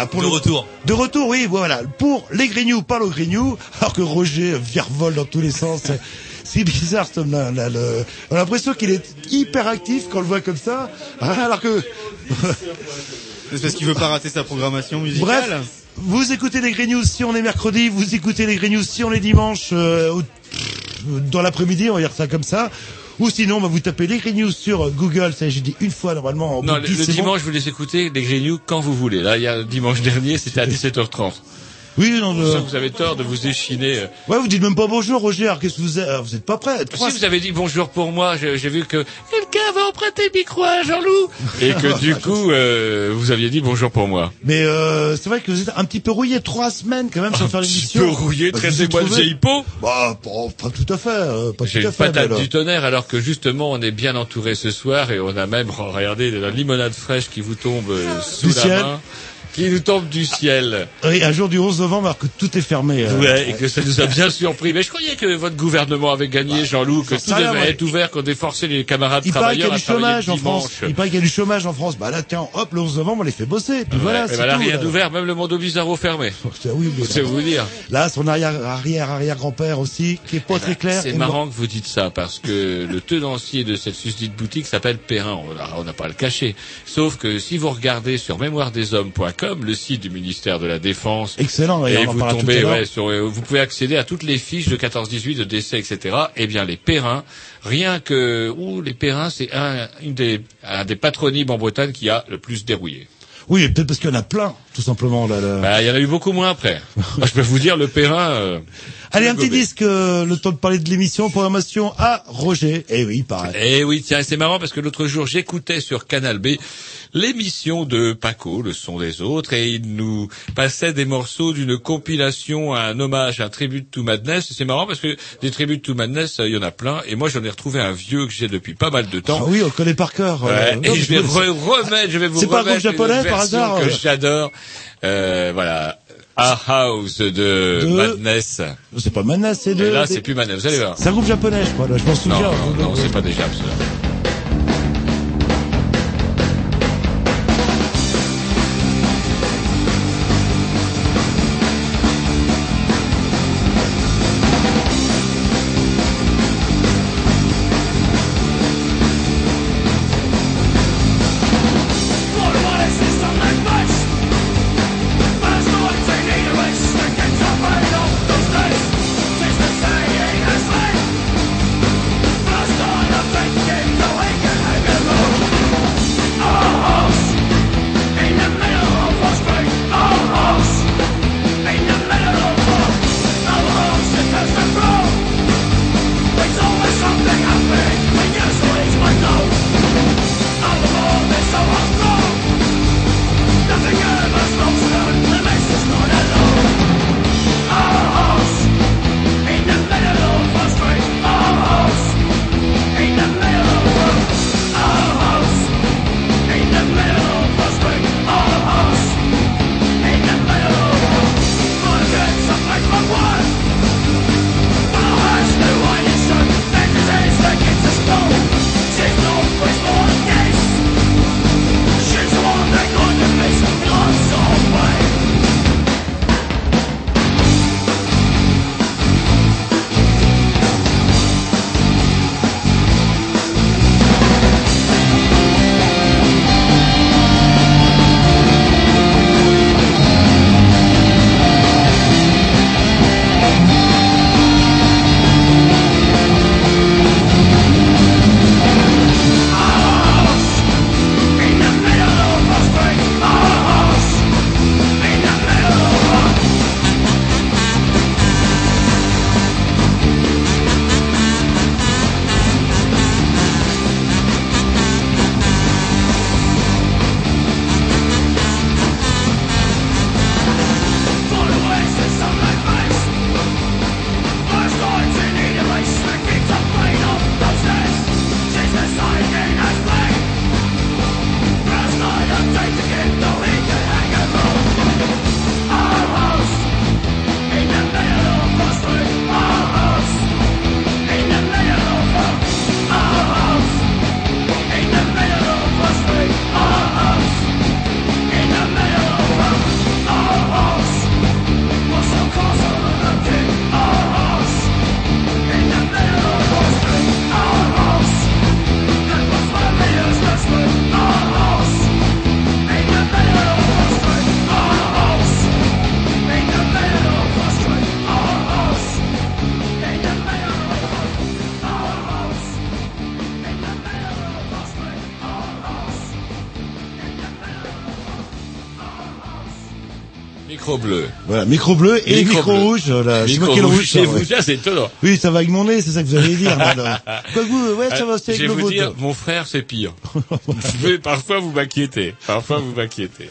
Voilà pour de le retour. De retour, oui, voilà. Pour les Grignoux, parle aux Grignoux, alors que Roger virevolte dans tous les sens. C'est bizarre, cet homme-là. là, le- On a l'impression qu'il est hyper actif quand on le voit comme ça, hein, alors que... C'est parce qu'il veut pas rater sa programmation musicale. Bref, vous écoutez les Grignoux si on est mercredi, vous écoutez les Grignoux si on est dimanche, euh, dans l'après-midi, on va dire ça comme ça. Ou sinon, bah, vous tapez les Grignoux sur Google, ça j'ai dit une fois normalement. en Non, le, le bon. dimanche, vous les écoutez, les Grignoux, quand vous voulez. Là, il y a dimanche dernier, c'était à 17h30. Oui, non, Je euh, vous avez tort de vous échiner. euh. ouais, vous dites même pas bonjour Roger, alors qu'est-ce que vous êtes, euh, vous êtes pas prêt. Trois- Si vous avez dit bonjour pour moi, j'ai vu que va emprunter le micro à Jean-Loup. Et que du coup, euh, vous aviez dit bonjour pour moi. Mais euh, c'est vrai que vous êtes un petit peu rouillé, trois semaines quand même sans faire Un petit l'émission. peu rouillé, Bah, de trouvé- vieille peau. Bah, pas, pas tout à fait, euh, pas J'ai tout à une fait. patate du tonnerre alors que justement on est bien entouré ce soir et on a même regardé de la limonade fraîche qui vous tombe euh, sous Du la ciel. main, qui nous tombe du ciel. Oui, un jour du 11 novembre, alors que tout est fermé. euh. Ouais, et que ça nous a bien surpris. Mais je croyais que votre gouvernement avait gagné, Jean-Loup, que tout devait être ouvert, qu'on déforçait les camarades Il paraît qu'il y travailleurs a du chômage en France. Il paraît qu'il y a du chômage en France. Bah là, tiens, hop, le 11 novembre, on les fait bosser. Puis voilà, c'est ben tout, rien d'ouvert, même le monde bizarro fermé. Tiens, oui, mais C'est vous dire. Là, son arrière, arrière, arrière grand-père aussi, qui est pas très clair. C'est marrant que vous dites ça parce que le tenancier de cette susdite boutique s'appelle Perrin. On n'a- On n'a pas à le cacher. Sauf que si vous regardez sur mémoiredeshommes.com, le site du ministère de la Défense, Excellent, et en vous tombez, ouais, sur, euh, vous pouvez accéder à toutes les fiches de 14-18 de décès, etc. Eh bien, les Perrins, rien que, ou les Perrins, c'est un, une des, un des patronymes en Bretagne qui a le plus dérouillé. Oui, peut-être parce qu'il y en a plein, tout simplement. Là, là. Bah, il y en a eu beaucoup moins après. Moi, je peux vous dire, le Perrin. euh, Allez, le un petit disque, euh, le temps de parler de l'émission, programmation à Roger. Eh oui, pareil. Eh oui, tiens, c'est marrant parce que l'autre jour, j'écoutais sur Canal B l'émission de Paco, le son des autres, et il nous passait des morceaux d'une compilation, un hommage, un tribute to Madness. C'est marrant parce que des tributes to Madness, il y en a plein, et moi j'en ai retrouvé un vieux que j'ai depuis pas mal de Ah temps. oui, on connaît par cœur. euh, non, et je vais re- remettre, je vais vous C'est pas un groupe remettre japonais, par hasard, que j'adore. Euh, voilà. A House de, De- Madness. C'est pas Manas, c'est de... Et là, des- c'est plus Madness. Vous allez voir. C'est un groupe japonais, je crois, là, je m'en Non, souviens. non, non, c'est pas déjà cela. First micro bleu. Voilà, micro bleu et Micro micro, bleu. rouge. Voilà. Je sais pas Micro rouge rouge. ça, vous, ouais. c'est étonnant. Oui, ça va avec mon nez, c'est ça que vous allez dire. Quoi que vous, ouais, ça va, c'est Je avec vais le vous dire, mon frère, c'est pire. Mais parfois, vous m'inquiétez. Parfois, vous m'inquiétez.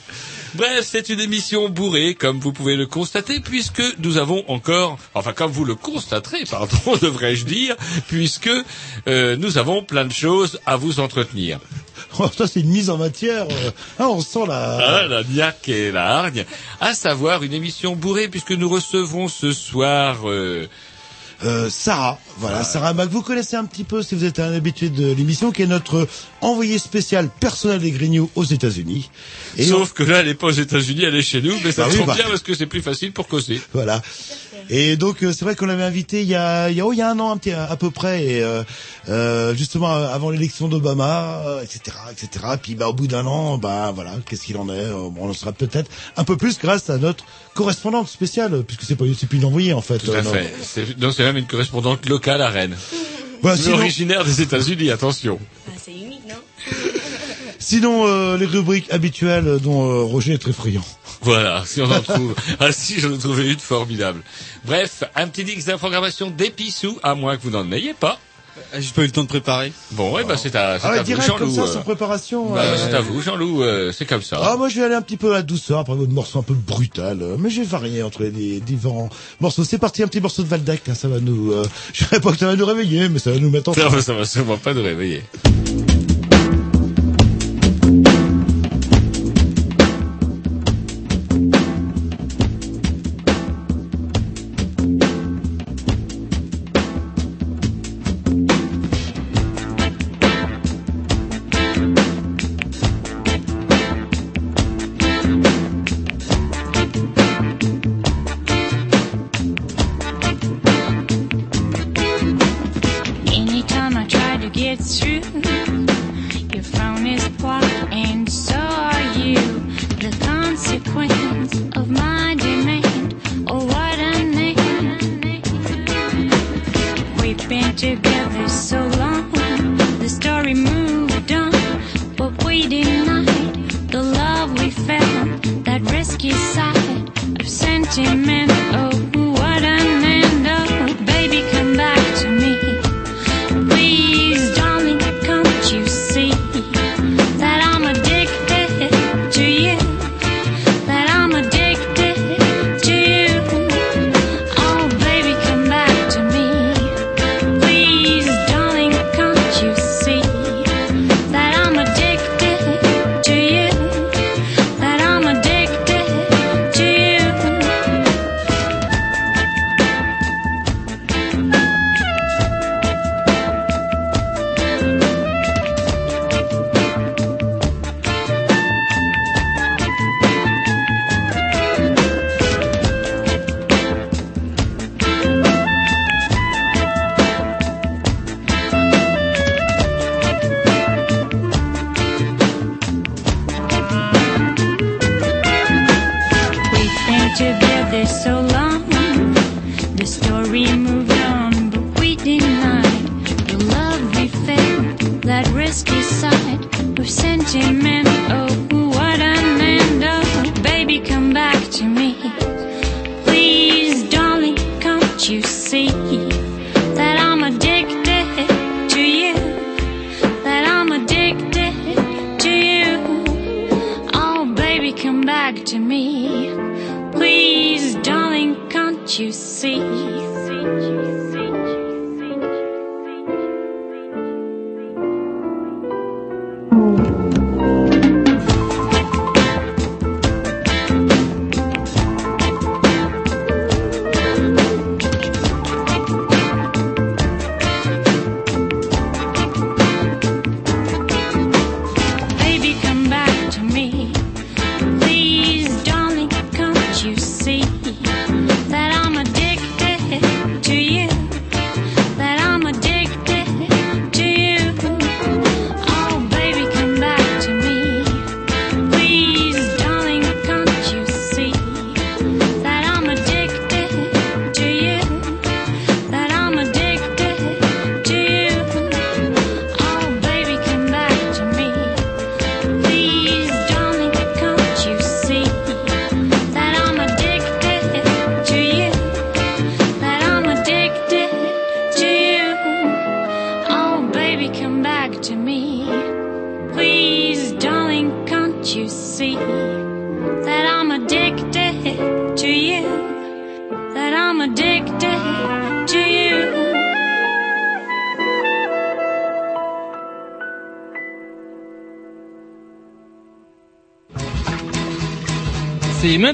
Bref, c'est une émission bourrée, comme vous pouvez le constater, puisque nous avons encore, enfin, comme vous le constaterez, pardon, devrais-je dire, puisque euh, nous avons plein de choses à vous entretenir. Oh, ça, c'est une mise en matière. Ah, on sent la... Ah, la niaque et la hargne, à savoir une émission bourrée, puisque nous recevrons ce soir... euh, Euh, Sarah, voilà, Sarah Mac, vous connaissez un petit peu si vous êtes un habitué de l'émission, qui est notre envoyé spécial personnel des Grignoux aux États-Unis. Sauf que là, elle n'est pas aux États-Unis, elle est chez nous, mais ça Bah oui, tombe bah. bien parce que c'est plus facile pour causer. Voilà. Et donc euh, c'est vrai qu'on l'avait invité il y a il y a, oh, il y a un an un petit, à peu près et euh, euh, justement euh, avant l'élection d'Obama etc etc puis bah au bout d'un an bah voilà qu'est-ce qu'il en est? Bon, on en sera peut-être un peu plus grâce à notre correspondante spéciale puisque c'est pas c'est plus une envoyée en fait Tout à non. fait. C'est même une correspondante locale à Rennes. Sinon, originaire des États-Unis, attention. Ah, c'est unique, non sinon euh, les rubriques habituelles dont euh, Roger est très friand Voilà, si on en trouve. ah si, j'en ai trouvé une formidable. Bref, un petit dix de programmation d'épissou, à moins que vous n'en ayez pas. Ah, J'ai pas eu le temps de préparer. Bon, ouais, bah c'est à, c'est ah ouais, à vous, direct comme Jean-Loup. ça euh. sans préparation Bah, euh, c'est à vous, Jean-Loup, euh, c'est comme ça. Ah, moi, je vais aller un petit peu à la douceur après votre morceau un peu brutal. euh, Mais j'ai varié entre les différents morceaux. C'est parti, un petit morceau de Valdac. hein, ça va nous... Euh, je dirais pas que ça va nous réveiller, mais ça va nous mettre en... Ça, va- ça va sûrement pas nous réveiller. That risky side of sentiment. Oh,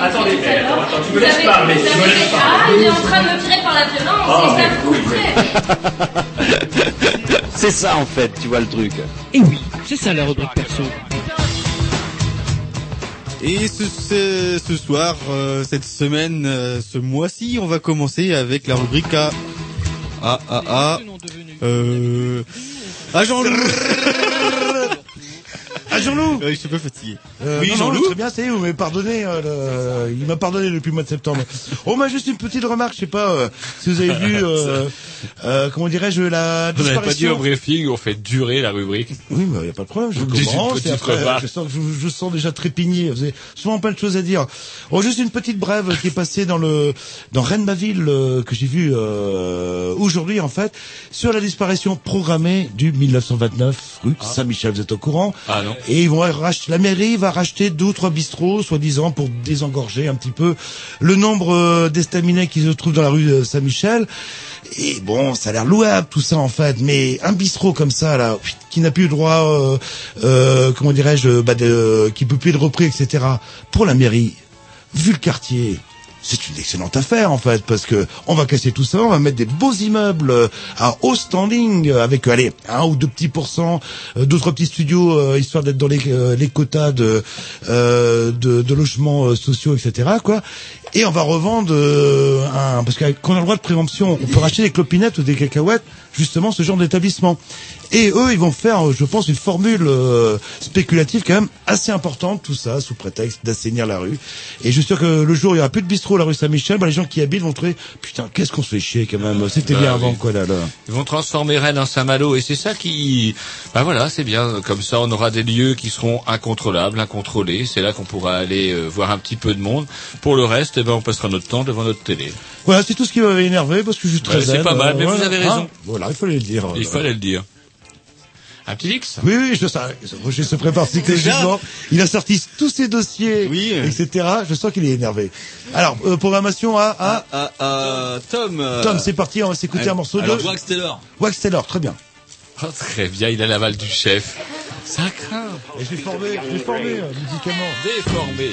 Attendez, attends, attends, tu me laisses parler, tu me laisses Ah, parler. il est en train de me tirer par la violence, Oh, c'est ça coup C'est ça en fait, tu vois le truc. Et oui, c'est ça la rubrique perso. Et ce, ce, ce soir, euh, cette semaine, euh, ce mois-ci, on va commencer avec la rubrique à... Ah, ah, ah... Euh... À Jean-Loup À Jean-Loup Euh, Je suis un fatigué. Euh, Oui, Jean-Loup Très bien, ça y est, vous m'avez pardonné. euh, le- Il m'a pardonné depuis le mois de septembre. Oh, mais juste une petite remarque, je sais pas euh, si vous avez vu, euh, euh, comment dirais-je, la On n'avait pas dit disparition. au briefing, on fait durer la rubrique. Oui, mais il n'y a pas de problème, je commence, et après, je sens, je, je sens déjà trépigner, vous avez souvent plein de choses à dire. Oh, juste une petite brève qui est passée dans le, dans Rennes-Baville, euh, que j'ai vu, aujourd'hui, en fait, sur la disparition programmée du 1929 rue Saint-Michel, vous êtes au courant? Ah non. Et ils vont racheter, la mairie va racheter deux ou trois bistrots, soi-disant, pour désengorger un petit peu le nombre euh, d'estaminets qui se trouvent dans la rue euh, Saint-Michel. Et bon, ça a l'air louable tout ça en fait, mais un bistrot comme ça là, qui n'a plus le droit, euh, comment dirais-je, bah, de, qui peut plus être repris, etc. Pour la mairie, vu le quartier, c'est une excellente affaire en fait parce que on va casser tout ça, on va mettre des beaux immeubles euh, à haut standing euh, avec allez un ou deux petits pourcents, euh, trois petits studios euh, histoire d'être dans les, euh, quotas de, euh, de logements euh, sociaux etc quoi. Et on va revendre euh, un parce qu'on a le droit de préemption, on peut racheter des clopinettes ou des cacahuètes justement ce genre d'établissement. Et eux, ils vont faire, je pense, une formule euh, spéculative quand même assez importante, tout ça, sous prétexte d'assainir la rue. Et je suis sûr que le jour où il y aura plus de bistrot à la rue Saint-Michel, bah, les gens qui y habitent vont trouver, putain, qu'est-ce qu'on se fait chier quand même. C'était Bah bien oui. avant, quoi, là, là. Ils vont transformer Rennes en Saint-Malo et c'est ça qui, bah voilà, c'est bien. Comme ça, on aura des lieux qui seront incontrôlables, incontrôlés. C'est là qu'on pourra aller euh, voir un petit peu de monde. Pour le reste, eh ben, on passera notre temps devant notre télé. Voilà, c'est tout ce qui m'avait énervé parce que je suis très c'est pas mal, mais vous avez raison. Hein voilà, il fallait le dire. Il euh, fallait le dire. Un petit X? Oui, oui, je sais. Roger se prépare psychologiquement. Il a sorti tous ses dossiers, Oui. etc. Je sens qu'il est énervé. Alors, euh, programmation à, à Ah, ah, Tom. euh, Tom, c'est parti, on va s'écouter un morceau alors, de Wax Taylor. Wax Taylor, très bien. Oh, Très bien, il a l'aval du chef. Ça craint. Et je l'ai formé, je l'ai formé euh, musicalement. Déformé.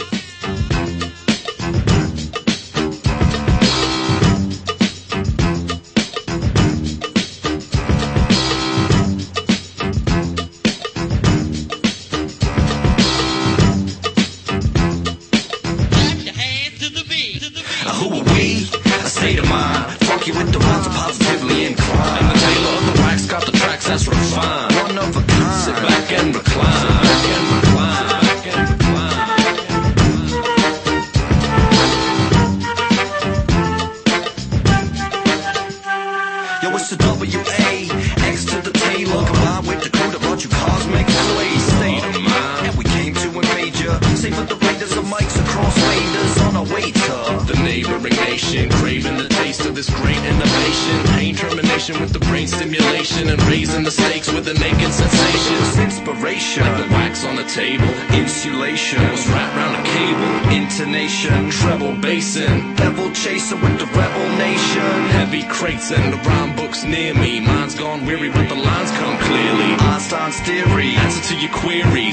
query.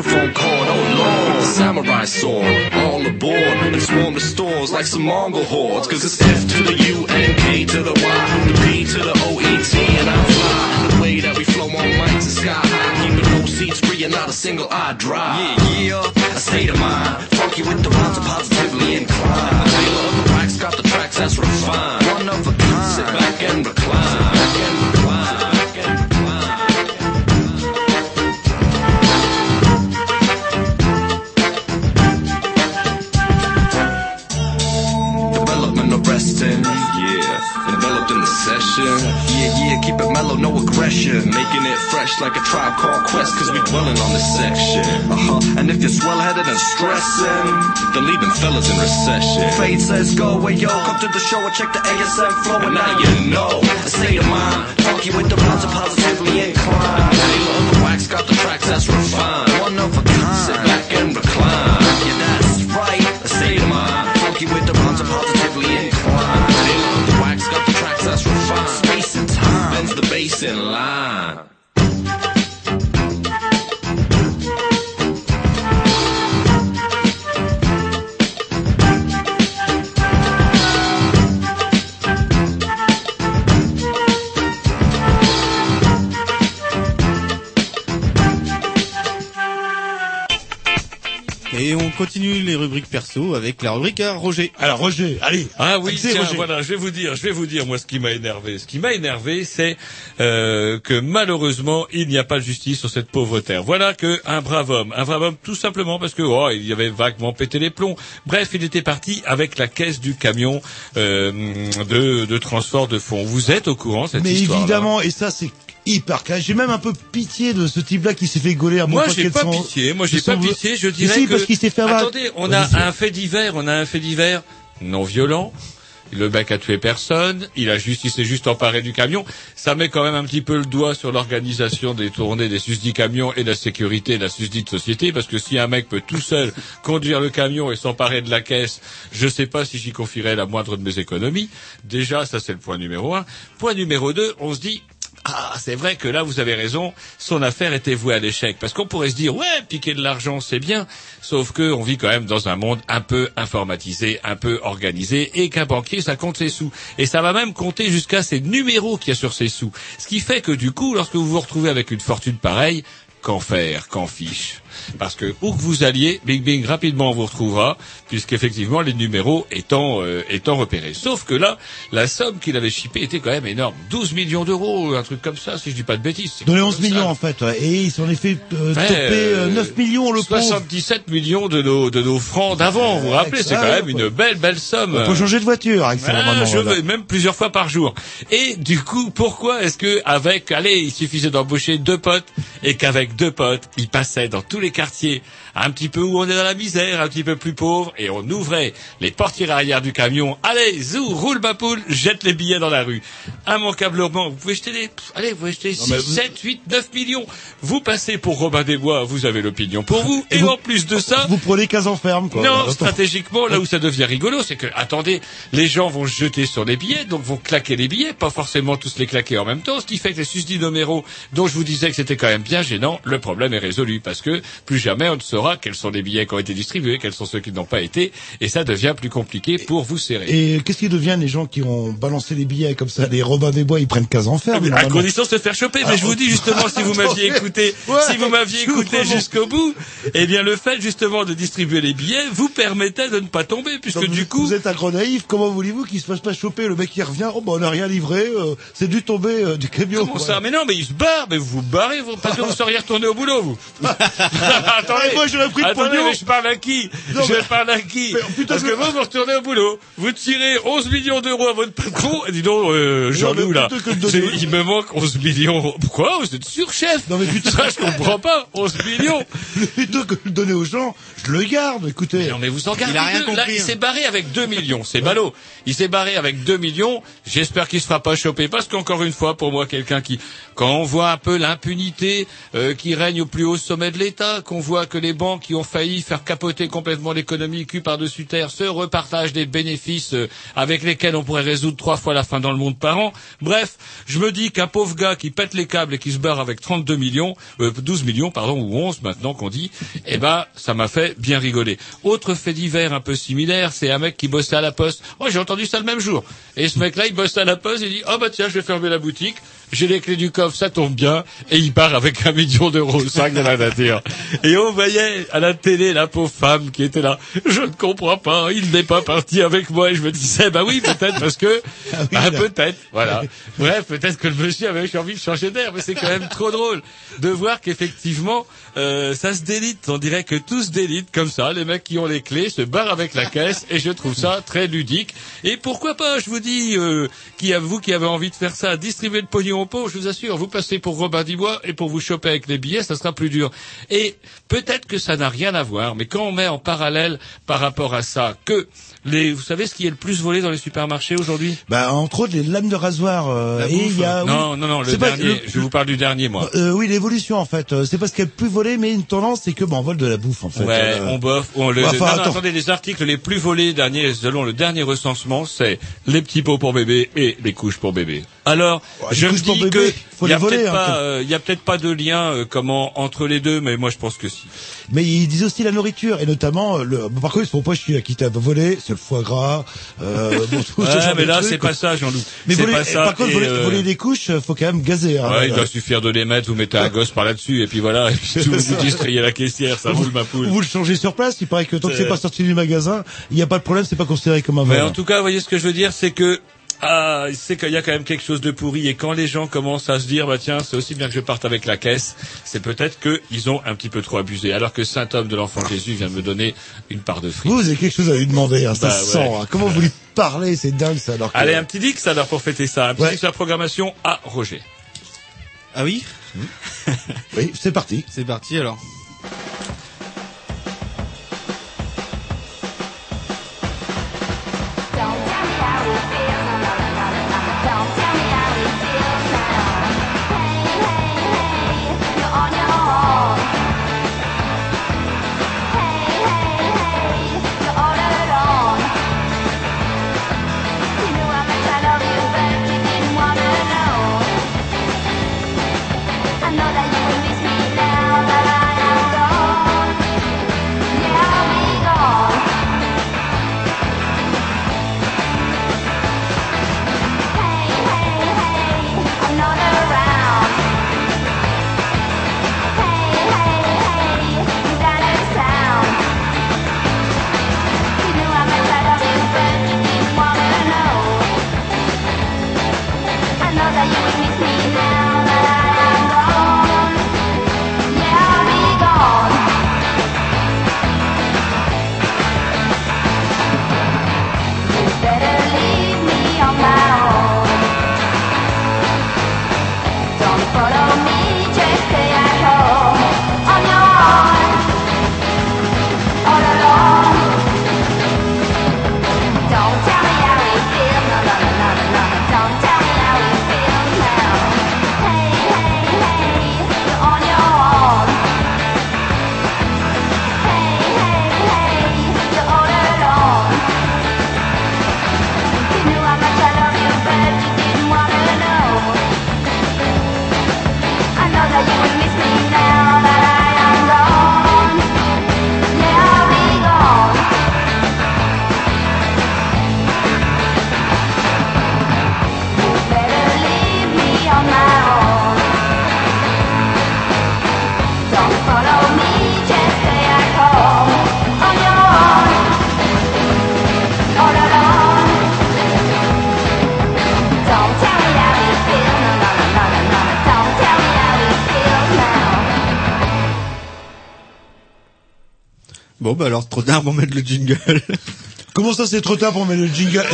Microphone cord. Oh lord. Samurai sword. All aboard. And swarm the stores like some Mongol hordes. Cause it's F to the U no aggression. Making it fresh like a tribe called Quest, cause we dwelling on this section. Uh huh. And if you're swell headed and stressing, then them fellas in recession. Fate says go away, yo. Come to the show and check the ASM flow, and now you know. A state of mind, funky with the rhymes are positively inclined. Of the wax got the tracks that's refined. One of a On continue les rubriques perso avec la rubrique à Roger. Alors Roger, allez. Ah oui, tiens, Roger. voilà, je vais vous dire, je vais vous dire moi ce qui m'a énervé. Ce qui m'a énervé, c'est euh, que malheureusement il n'y a pas de justice sur cette pauvre terre. Voilà que un brave homme, un brave homme, tout simplement parce que oh, il y avait vaguement pété les plombs. Bref, il était parti avec la caisse du camion euh, de, de transport de fonds. Vous êtes au courant cette Mais histoire évidemment, et ça c'est hyper clair. J'ai même un peu pitié de ce type-là qui s'est fait gauler à mon Moi, j'ai pas sont- pitié. Moi, j'ai pas sont- pitié. Je Mais dirais si, que. parce qu'il s'est fait avoir- Attendez, on a un fait divers. On a un fait divers non violent. Le mec a tué personne. Il a juste, il s'est juste emparé du camion. Ça met quand même un petit peu le doigt sur l'organisation des tournées des susdits camions et de la sécurité de la susdite société. Parce que si un mec peut tout seul conduire le camion et s'emparer de la caisse, je sais pas si j'y confierais la moindre de mes économies. Déjà, ça c'est le point numéro un. Point numéro deux, on se dit, ah, c'est vrai que là, vous avez raison, son affaire était vouée à l'échec. Parce qu'on pourrait se dire, ouais, piquer de l'argent, c'est bien. Sauf que on vit quand même dans un monde un peu informatisé, un peu organisé, et qu'un banquier, ça compte ses sous. Et ça va même compter jusqu'à ses numéros qu'il y a sur ses sous. Ce qui fait que du coup, lorsque vous vous retrouvez avec une fortune pareille, qu'en faire, qu'en fiche? Parce que où que vous alliez, Bing Bing rapidement on vous retrouvera, puisqu'effectivement les numéros étant euh, étant repérés. Sauf que là, la somme qu'il avait chippée était quand même énorme, 12 millions d'euros, un truc comme ça, si je dis pas de bêtises. Donné comme 11 ça. millions en fait, ouais. et il s'en est fait euh, Ouais, toper euh, euh, 9 millions le pauvre. 77 millions de nos de nos francs d'avant. Vous vous rappelez, c'est quand même une belle belle somme. Il faut changer de voiture avec ça. Ah, je veux, même plusieurs fois par jour. Et du coup, pourquoi est-ce que avec, allez, il suffisait d'embaucher deux potes et qu'avec deux potes, il passait dans tous les quartiers, un petit peu où on est dans la misère, un petit peu plus pauvre, et on ouvrait les portières arrière du camion. Allez, zou, roule ma poule, jette les billets dans la rue. Immanquablement, vous pouvez jeter des, pff, allez, vous pouvez jeter 6, mais vous- 7, 8, 9 millions. Vous passez pour Robin des Bois, vous avez l'opinion pour vous. Et, vous- en plus de ça, Vous prenez 15 en ferme quoi. non, stratégiquement, là où ça devient rigolo, c'est que, attendez, les gens vont se jeter sur les billets, donc vont claquer les billets, pas forcément tous les claquer en même temps, ce qui fait que les susdits numéros, dont je vous disais que c'était quand même bien gênant, le problème est résolu, parce que plus jamais on ne saura quels sont les billets qui ont été distribués, quels sont ceux qui n'ont pas été, et ça devient plus compliqué pour vous serrer. Et qu'est-ce qui devient les gens qui ont balancé les billets comme ça Les Robins des Bois, ils prennent 15 en ferme. à condition de se faire choper. Mais Ah, je vous dis justement, si vous m'aviez attendez. écouté, Ouais, si vous m'aviez écouté jusqu'au bout, eh bien le fait justement de distribuer les billets vous permettait de ne pas tomber, puisque Donc, du coup, vous êtes un gros naïf. Comment voulez-vous qu'il se fasse pas choper Le mec qui revient, oh bah on n'a rien livré, euh, c'est dû tomber euh, du camion. Comment ça? Mais non, mais il se barre, mais vous vous barrez, vous, parce que vous seriez retourné au boulot, vous. Attendez, Ah, moi, j'aurais pris le attendez, pognon. mais je parle à qui Non, Je mais- parle à qui Mais Parce que que- vous, vous retournez au boulot, vous tirez 11 millions d'euros à votre patron, et dis donc, euh, Jean-Loup, là, donner- il me manque 11 millions. Pourquoi Vous êtes sûr, chef Non, mais putain- Ça, je comprends pas, 11 millions Plutôt que de le donner aux gens, je le garde. Écoutez. non mais vous en gardez Il a rien deux. compris, Là, il hein. s'est barré avec 2 millions. C'est ballot. Il s'est barré avec 2 millions. J'espère qu'il se fera pas choper parce qu'encore une fois, pour moi, quelqu'un qui, quand on voit un peu l'impunité euh, qui règne au plus haut sommet de l'État, qu'on voit que les banques qui ont failli faire capoter complètement l'économie cul par-dessus terre se repartagent des bénéfices euh, avec lesquels on pourrait résoudre trois fois la faim dans le monde par an. Bref, je me dis qu'un pauvre gars qui pète les câbles et qui se barre avec 32 millions, euh, 12 millions, pardon, ou 11 maintenant qu'on dit, eh ben, ça m'a fait bien rigoler. Autre fait divers un peu similaire, c'est un mec qui bossait à la poste. Oh, j'ai entendu ça le même jour. Et ce mec-là, il bosse à la poste, il dit, oh bah tiens, je vais fermer la boutique, j'ai les clés du coffre, ça tombe bien, et il part avec un million d'euros, sac de la nature. Et on voyait à la télé la pauvre femme qui était là, je ne comprends pas, il n'est pas parti avec moi, et je me disais, bah oui, peut-être parce que, bah, peut-être, voilà. Bref, peut-être que le monsieur avait envie de changer d'air, mais c'est quand même trop drôle de voir qu'effectivement, euh, ça se délite. On dirait que tout se délite comme ça. Les mecs qui ont les clés se barrent avec la caisse et je trouve ça très ludique. Et pourquoi pas, je vous dis, euh, qui vous qui avez envie de faire ça, distribuer le pognon pot, je vous assure, vous passez pour Robin Dubois et pour vous choper avec les billets, ça sera plus dur. Et peut-être que ça n'a rien à voir, mais quand on met en parallèle par rapport à ça que les, vous savez ce qui est le plus volé dans les supermarchés aujourd'hui? Bah, entre autres, les lames de rasoir. euh, La et bouffe. y a, Non, oui. non, non, le pas- dernier. le- Je vous parle du dernier, moi. Euh, oui, l'évolution en fait. Euh, C'est parce qu'elle est plus volée, mais une tendance, c'est que bon, on vole de la bouffe en fait. Ouais, Euh, on bof. On le, Enfin, non, non, attends. attendez, les articles les plus volés derniers, selon le dernier recensement, c'est les petits pots pour bébé et les couches pour bébé. Alors, Ouais, les je me dis bébé, que il y a peut-être hein, pas, euh, peut-être pas de lien euh, comment entre les deux, mais moi je pense que si. Mais ils disent aussi la nourriture et notamment euh, le. bon, par contre, ils se font pas chier à qui t'a volé, c'est le foie gras. Euh, bon, tout ce Ouais, genre mais là c'est pas ça, Jean-Loup. Mais voler, pas ça. par contre, voler, euh, voler des couches, euh, faut quand même gazer. Hein, Ouais, il doit suffire de les mettre, vous mettez un gosse par là-dessus, et puis voilà, et puis tout, vous distrayez la caissière, ça roule ma poule. Vous le changez sur place. Il paraît que tant que C'est- c'est pas sorti du magasin, il n'y a pas de problème, c'est pas considéré comme un vol. Mais en tout cas, vous voyez ce que je veux dire, c'est que ah, c'est qu'il y a quand même quelque chose de pourri et quand les gens commencent à se dire bah tiens c'est aussi bien que je parte avec la caisse, c'est peut-être qu'ils ont un petit peu trop abusé. Alors que saint homme de l'enfant Jésus vient de me donner une part de fric. Vous, vous avez quelque chose à lui demander, hein, ça Bah, se ouais. sent. hein. Comment vous lui parlez, c'est dingue ça. Alors que- Allez un petit dix alors pour fêter ça, un petit Ouais. dix sur la programmation à Roger. Ah oui? Oui, c'est parti. C'est parti alors. Bon bah alors trop tard pour mettre le jingle. Comment ça, c'est trop tard pour mettre le jingle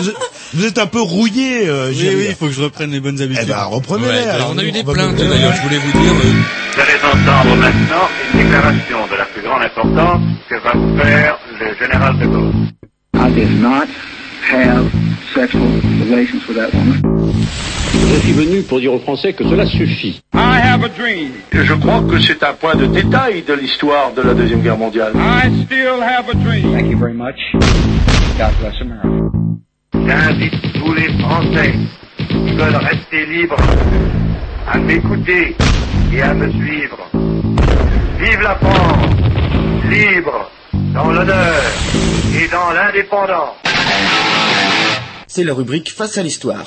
Vous- êtes un peu rouillé, euh, oui oui, il faut que je reprenne les bonnes habitudes. Eh ben, reprenez-les. Ouais, alors, on a eu des plaintes d'ailleurs, je voulais vous dire. euh, Vous allez entendre maintenant une déclaration de la plus grande importance que va vous faire le général de Gaulle. I did not have sexual relations with that woman. This suis venu pour dire aux Français que cela suffit. I have a dream. Je crois que c'est un point de détail de l'histoire de la Deuxième Guerre mondiale. I still have a dream. Thank you very much. God bless America. J'invite tous les Français qui veulent rester libres à m'écouter et à me suivre. Vive la France, libre, dans l'honneur et dans l'indépendance. C'est la rubrique Face à l'histoire.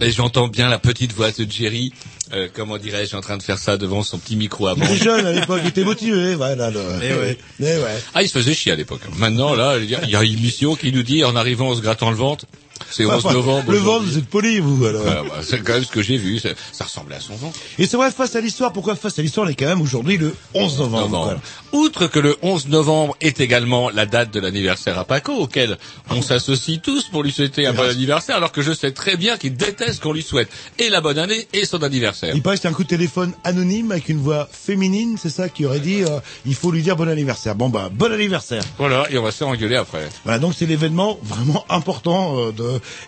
Et j'entends bien la petite voix de Jerry, euh, comment dirais-je, en train de faire ça devant son petit micro à Il était jeune à l'époque, il était motivé, voilà. Le... Eh ouais. Eh ouais. Ah, il se faisait chier à l'époque. Maintenant, là, il y a- il y a une mission qui nous dit, en arrivant en se grattant le ventre, c'est 11 Enfin, novembre. Le ventre, vous êtes poli, vous, alors. Ah, bah, c'est quand même ce que j'ai vu, c'est- ça ressemblait à son ventre. Et c'est vrai, face à l'histoire, pourquoi face à l'histoire, on est quand même aujourd'hui le 11 novembre. novembre. Outre que le 11 novembre est également la date de l'anniversaire à Paco, auquel on s'associe tous pour lui souhaiter un bon anniversaire, alors que je sais très bien qu'il déteste qu'on lui souhaite et la bonne année et son anniversaire. Il paraît que c'est un coup de téléphone anonyme avec une voix féminine, c'est ça, qui aurait dit euh, il faut lui dire bon anniversaire. Bon bah bon anniversaire. Voilà, et on va se faire engueuler après. Voilà, donc c'est l'événement vraiment important euh, de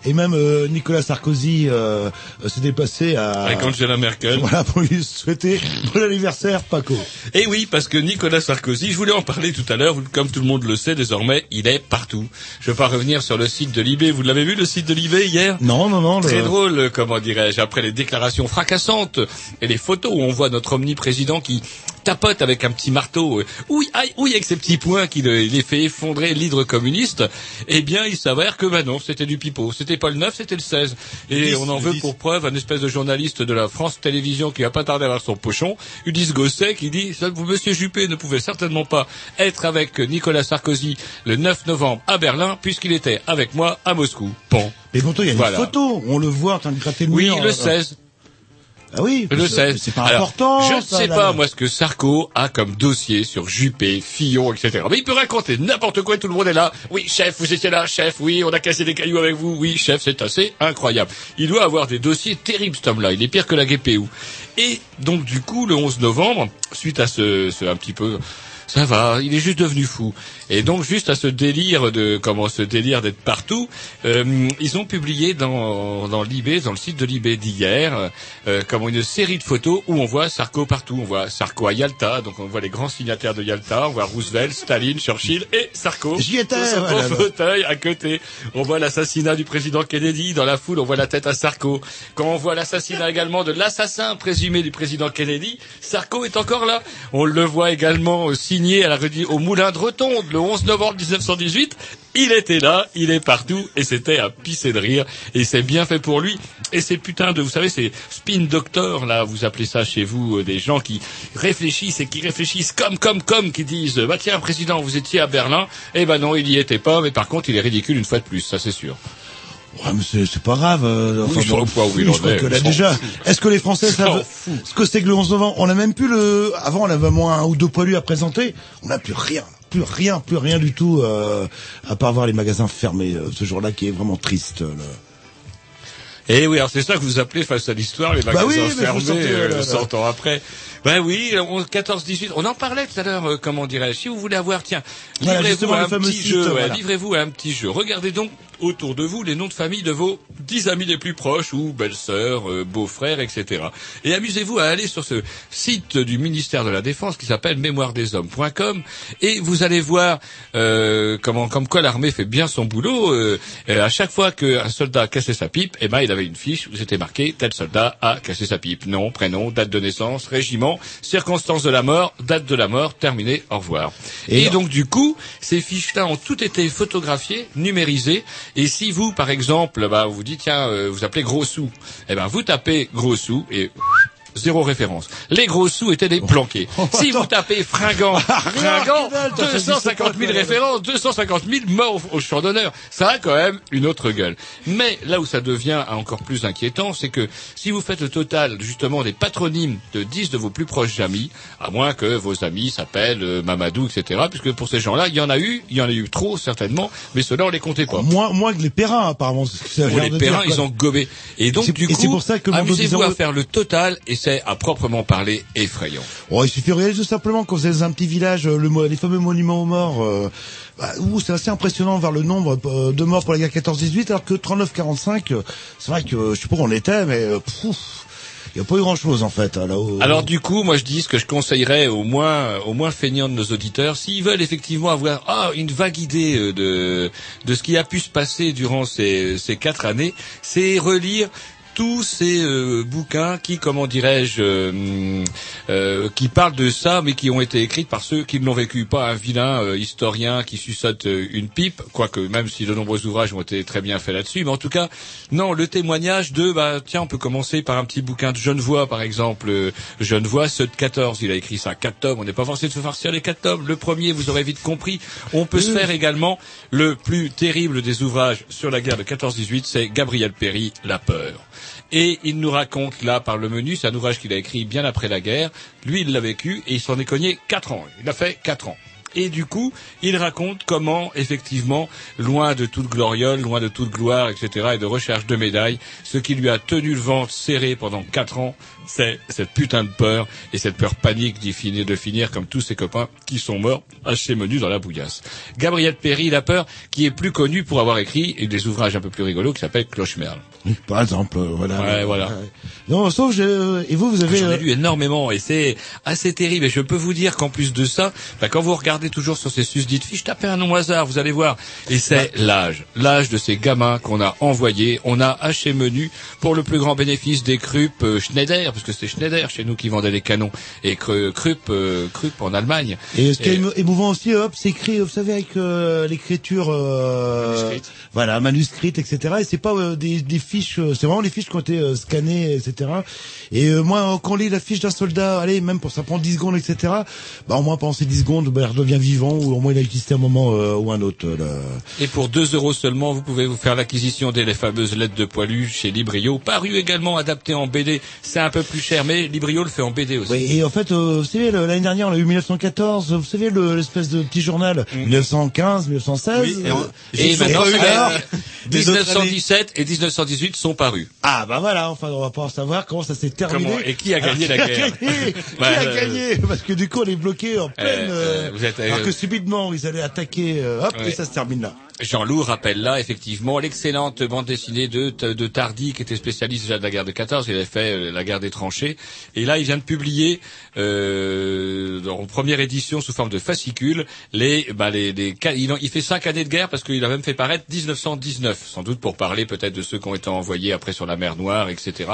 et même euh, Nicolas Sarkozy euh, euh, s'est déplacé à Avec Angela Merkel. Voilà pour lui souhaiter bon anniversaire Paco. Et oui, parce que Nicolas Sarkozy, je voulais en parler tout à l'heure, comme tout le monde le sait désormais, il est partout. Je vais pas revenir sur le site de l'IB, vous l'avez vu le site de l'IB hier? Non non non. Très le- drôle, euh, comment dirais-je, après les déclarations fracassantes et les photos où on voit notre omniprésident qui tapote avec un petit marteau, euh, oui, aïe, oui, avec ses petits poings qui le- les fait effondrer l'hydre communiste, eh bien, il s'avère que, bah non, c'était du pipeau. C'était pas le 9, c'était le 16. Et on en le veut pour preuve un espèce de journaliste de la France Télévisions qui a pas tardé à avoir son pochon, Ulysse Gosset, qui dit, monsieur Juppé ne pouvait certainement pas être avec Nicolas Sarkozy le 9 novembre à Berlin, puisqu'il était avec moi à Moscou. Bon. Mais bon, il y a Voilà. une photo, on le voit en train de gratter le Oui, mur. le euh, 16. Ah oui, Le c'est- 16. C'est pas Alors, important. Je ne sais là, pas, là. moi, ce que Sarko a comme dossier sur Juppé, Fillon, etc. Mais il peut raconter n'importe quoi et tout le monde est là. Oui, chef, vous étiez là, chef, oui, on a cassé des cailloux avec vous, oui, chef, c'est assez incroyable. Il doit avoir des dossiers terribles, cet homme-là. Il est pire que la GPU. Et donc, du coup, le 11 novembre, suite à ce, ce un petit peu, ça va, il est juste devenu fou. Et donc, juste à ce délire de, comment, ce délire d'être partout, euh, ils ont publié dans, dans l'IB, dans le site de l'IB d'hier, euh, comme une série de photos où on voit Sarko partout. On voit Sarko à Yalta, donc on voit les grands signataires de Yalta, on voit Roosevelt, Staline, Churchill et Sarko. J'y étais, là. fauteuil à côté. On voit l'assassinat du président Kennedy. Dans la foule, on voit la tête à Sarko. Quand on voit l'assassinat également de l'assassin présumé du président Kennedy, Sarko est encore là. On le voit également euh, au Moulin de Rotonde le 11 novembre 1918. Il était là, il est partout, et c'était à pisser de rire, et c'est bien fait pour lui. Et ces putains de, vous savez, ces spin doctors, là, vous appelez ça chez vous, euh, des gens qui réfléchissent et qui réfléchissent comme, comme, comme, qui disent, bah tiens, président, vous étiez à Berlin, eh ben non, il y était pas, mais par contre, il est ridicule une fois de plus, ça c'est sûr. Ouais, mais c'est c'est pas grave. euh, Oui, je bon, il je crois que là, déjà, est-ce que les Français savent ce que c'est que le 11 novembre? On a même plus le. Avant, on avait moins un ou deux poilus à présenter. On n'a plus rien, plus rien, plus rien du tout, euh, à part voir les magasins fermés euh, ce jour-là, qui est vraiment triste. euh, le- Eh oui, alors c'est ça que vous appelez face à l'histoire, les Bah magasins oui, fermés, sortez, euh, là, là. 100 ans après. Ben oui, 11, 14, 18, on en parlait tout à l'heure, euh, comment dirais-je, si vous voulez avoir, tiens, Voilà, livrez-vous à un petit site, jeu, ouais, livrez-vous à un petit jeu. Regardez donc autour de vous les noms de famille de vos dix amis les plus proches, ou belles-sœurs, euh, beaux-frères, etc. Et amusez-vous à aller sur ce site du ministère de la Défense qui s'appelle mémoiredeshommes.com et vous allez voir euh, comment, comme quoi l'armée fait bien son boulot. euh, euh, à chaque fois qu'un soldat cassait sa pipe, eh ben il avait une fiche où c'était marqué tel soldat a cassé sa pipe, nom, prénom, date de naissance, régiment, circonstances de la mort, date de la mort, terminé, au revoir. Et donc du coup, ces fiches-là ont toutes été photographiées, numérisées. Et si vous, par exemple, bah, vous dites tiens, euh, vous appelez gros sous, eh ben vous tapez gros sous et Zéro référence. Les gros sous étaient des planqués. si vous tapez fringant, fringant, que dalle, t'as fait 250 000 17 références, 250 000 morts au, champ d'honneur. Ça a quand même une autre gueule. Mais là où ça devient encore plus inquiétant, c'est que si vous faites le total justement des patronymes de 10 de vos plus proches amis, à moins que vos amis s'appellent euh, Mamadou, etc., puisque pour ces gens-là, il y en a eu, il y en a eu trop certainement, mais ceux-là on les comptait pas. Moins, moins que les Perrins, apparemment. c'est ce que ça a Pour l'air les Perrins, ils ont gobé. Et donc, du coup, pour ça que Mando amusez-vous à faire le total et c'est à proprement parler effrayant. Oh, il suffit de simplement quand vous êtes dans un petit village, euh, le, les fameux monuments aux morts, euh, bah, c'est assez impressionnant voir le nombre euh, de morts pour la guerre 14-18, alors que 39-45, euh, c'est vrai que je sais pas où on était, mais il n'y a pas eu grand-chose en fait. hein, là-haut. Alors du coup, moi je dis ce que je conseillerais au moins, au moins feignants de nos auditeurs, s'ils veulent effectivement avoir ah, une vague idée de de ce qui a pu se passer durant ces ces quatre années, c'est relire tous ces euh, bouquins qui, comment dirais-je, euh, euh, qui parlent de ça, mais qui ont été écrits par ceux qui ne l'ont vécu, pas un vilain euh, historien qui suçote une pipe, quoique même si de nombreux ouvrages ont été très bien faits là-dessus, mais en tout cas, non, le témoignage de, bah tiens, on peut commencer par un petit bouquin de Genevois, par exemple, Genevois, ceux de 14, il a écrit ça, quatre tomes, on n'est pas forcé de se farcir les quatre tomes, le premier, vous aurez vite compris, on peut se faire également le plus terrible des ouvrages sur la guerre de 14-18, c'est Gabriel Péry, La peur. Et il nous raconte là par le menu, c'est un ouvrage qu'il a écrit bien après la guerre. Lui, il l'a vécu et il s'en est cogné quatre ans. Il a fait quatre ans. Et du coup, il raconte comment, effectivement, loin de toute gloriole, loin de toute gloire, etc., et de recherche de médailles, ce qui lui a tenu le ventre serré pendant quatre ans, c'est cette putain de peur et cette peur panique d'y finir, de finir comme tous ses copains qui sont morts à chez menu dans la bouillasse. Gabriel Péry, la peur, qui est plus connu pour avoir écrit des ouvrages un peu plus rigolos qui s'appellent Clochemerle. Par exemple, euh, voilà. Ouais, voilà. Non, sauf je, et vous, vous avez. J'en ai euh, lu énormément et c'est assez terrible. Et je peux vous dire qu'en plus de ça, bah, quand vous regardez toujours sur ces susdites fiches, tapez un nom au hasard, vous allez voir. Et c'est l'âge, l'âge de ces gamins qu'on a envoyés. On a haché menu pour le plus grand bénéfice des Krupp euh, Schneider, parce que c'est Schneider chez nous qui vendait les canons, et Kru- Krupp, euh, Krupp en Allemagne. Et ce qui est émouvant aussi, hop, c'est écrit, vous savez, avec euh, l'écriture, euh, voilà, manuscrite, etc. Et c'est pas euh, des, des fiches, euh, c'est vraiment les fiches qui ont été euh, scannées, etc. Et euh, moi, euh, quand on lit la fiche d'un soldat, allez, même pour ça prend 10 secondes, etc. Bah au moins pendant ces 10 secondes, bah, il redevient vivant ou au moins il a existé un moment euh, ou un autre. euh, là. Et pour 2 euros seulement, vous pouvez vous faire l'acquisition des fameuses lettres de poilu chez Librio, paru également adapté en BD. C'est un peu plus cher, mais Librio le fait en BD aussi. Oui, et en fait, euh, vous savez, l'année dernière, on a eu 1914, vous savez, le- l'espèce de petit journal, 1915, 1916. Oui, et, euh, et ils maintenant, années. 1917 et 1918 sont parus. Ah bah voilà, enfin on va pouvoir savoir comment ça s'est terminé. Comment- et qui a gagné Alors, la qui a guerre gagné Qui a euh, gagné Parce que du coup on est bloqué en pleine. euh, vous êtes, euh, alors que subitement ils allaient attaquer, hop Ouais. et ça se termine là. Jean-Loup rappelle là effectivement l'excellente bande dessinée de, Tardy qui était spécialiste déjà de la guerre de 14, il avait fait euh, la guerre des tranchées et là il vient de publier euh, en première édition sous forme de fascicule les bah les, il fait cinq années de guerre parce qu'il a même fait paraître 1919 sans doute pour parler peut-être de ceux qui ont été envoyés après sur la mer Noire etc.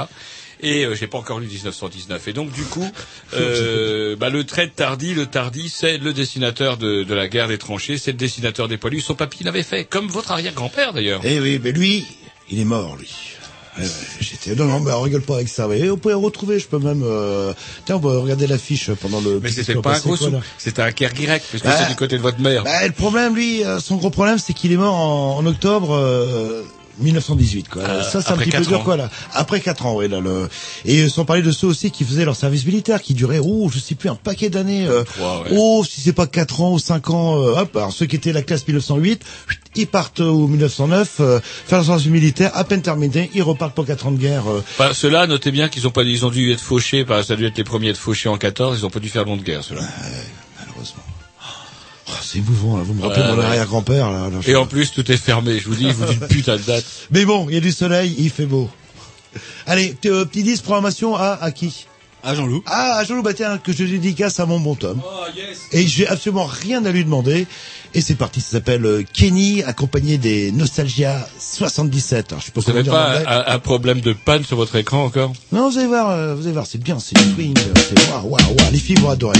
Et euh, j'ai pas encore lu 1919. Et donc du coup, euh, bah, le trait de Tardy, le Tardy, c'est le dessinateur de, de la guerre des tranchées, c'est le dessinateur des poilus. Son papy l'avait fait, comme votre arrière-grand-père d'ailleurs. Eh oui, mais lui, il est mort lui. Ouais, J'étais non non mais on rigole pas avec ça. Et on peut retrouver, je peux même. euh, Tiens, on va regarder l'affiche pendant le. Mais c'était pas un gros sou, c'était un Kerguirec, puisque Bah, c'est du côté de votre mère. Bah, le problème, lui, euh, son gros problème, c'est qu'il est mort en, en octobre euh, 1918. Quoi. Euh, ça, c'est un petit peu dur, quoi là. Après quatre ans, oui. Là, le... Et euh, sans parler de ceux aussi qui faisaient leur service militaire, qui durait, oh, je sais plus, un paquet d'années. euh, ouais. Oh, si c'est pas quatre ans ou cinq ans, euh, hop. Alors ceux qui étaient la classe 1908, chut, ils partent au 1909, euh, faire leur service militaire, à peine terminé, ils repartent pour quatre ans de guerre. euh. Enfin, ceux-là, notez bien qu'ils ont pas, ils ont dû être fauchés, que ça a dû être les premiers à être fauchés en 14, ils ont pas dû faire long de guerre, ceux-là. Oh, c'est émouvant, là. Vous me rappelez Ouais, mon ouais. arrière-grand-père, là. là, je- Et en plus, tout est fermé, je vous dis, vous dites putain de date. Mais bon, il y a du soleil, il fait beau. Allez, euh, petit 10 programmation à, à qui? À Jean-Loup. Ah, à Jean-Loup, bah tiens, que je dédicace à mon bon Tom. Et j'ai absolument rien à lui demander. Et c'est parti, ça s'appelle euh, Kenny, accompagné des Nostalgia 77. Alors, je sais pas Vous n'avez pas un, un problème de panne sur votre écran encore? Non, vous allez voir, euh, vous allez voir, c'est bien, c'est du swing, euh, c'est waouh, waouh, waouh, les filles vont adorer.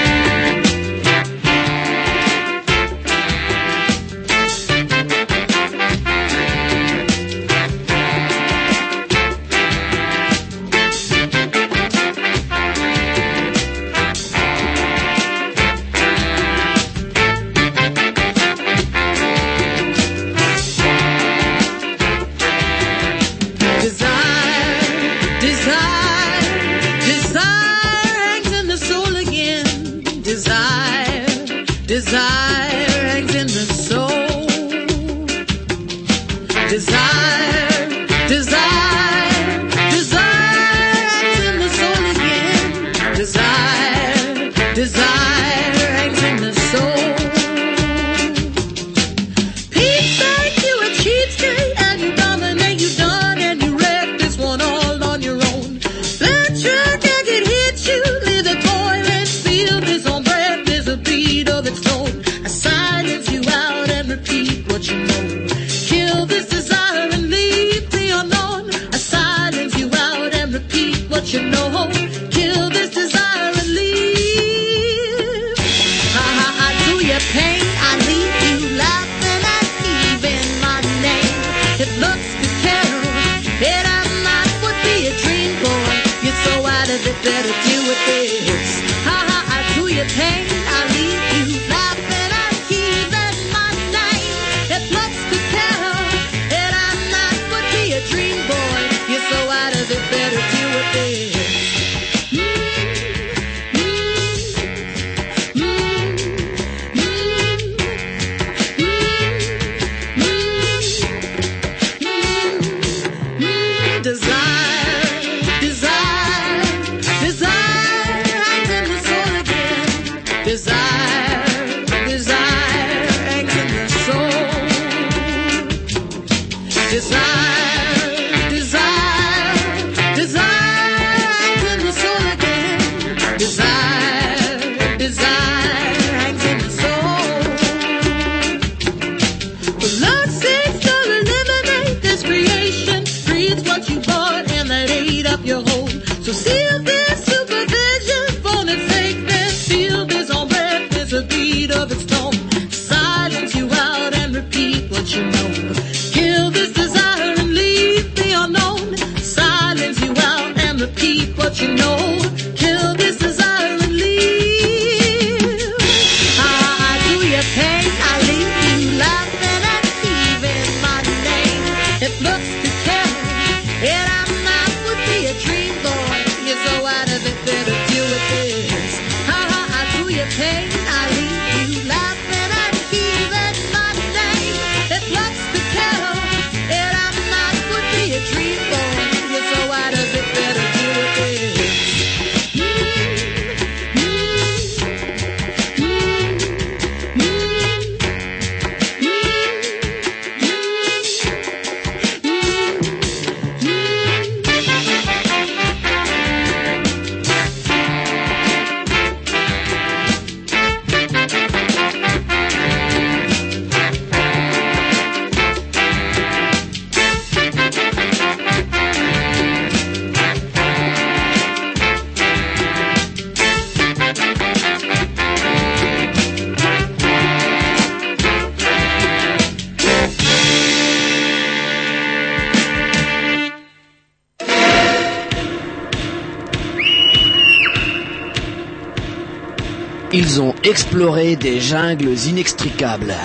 Ils ont exploré des jungles inextricables.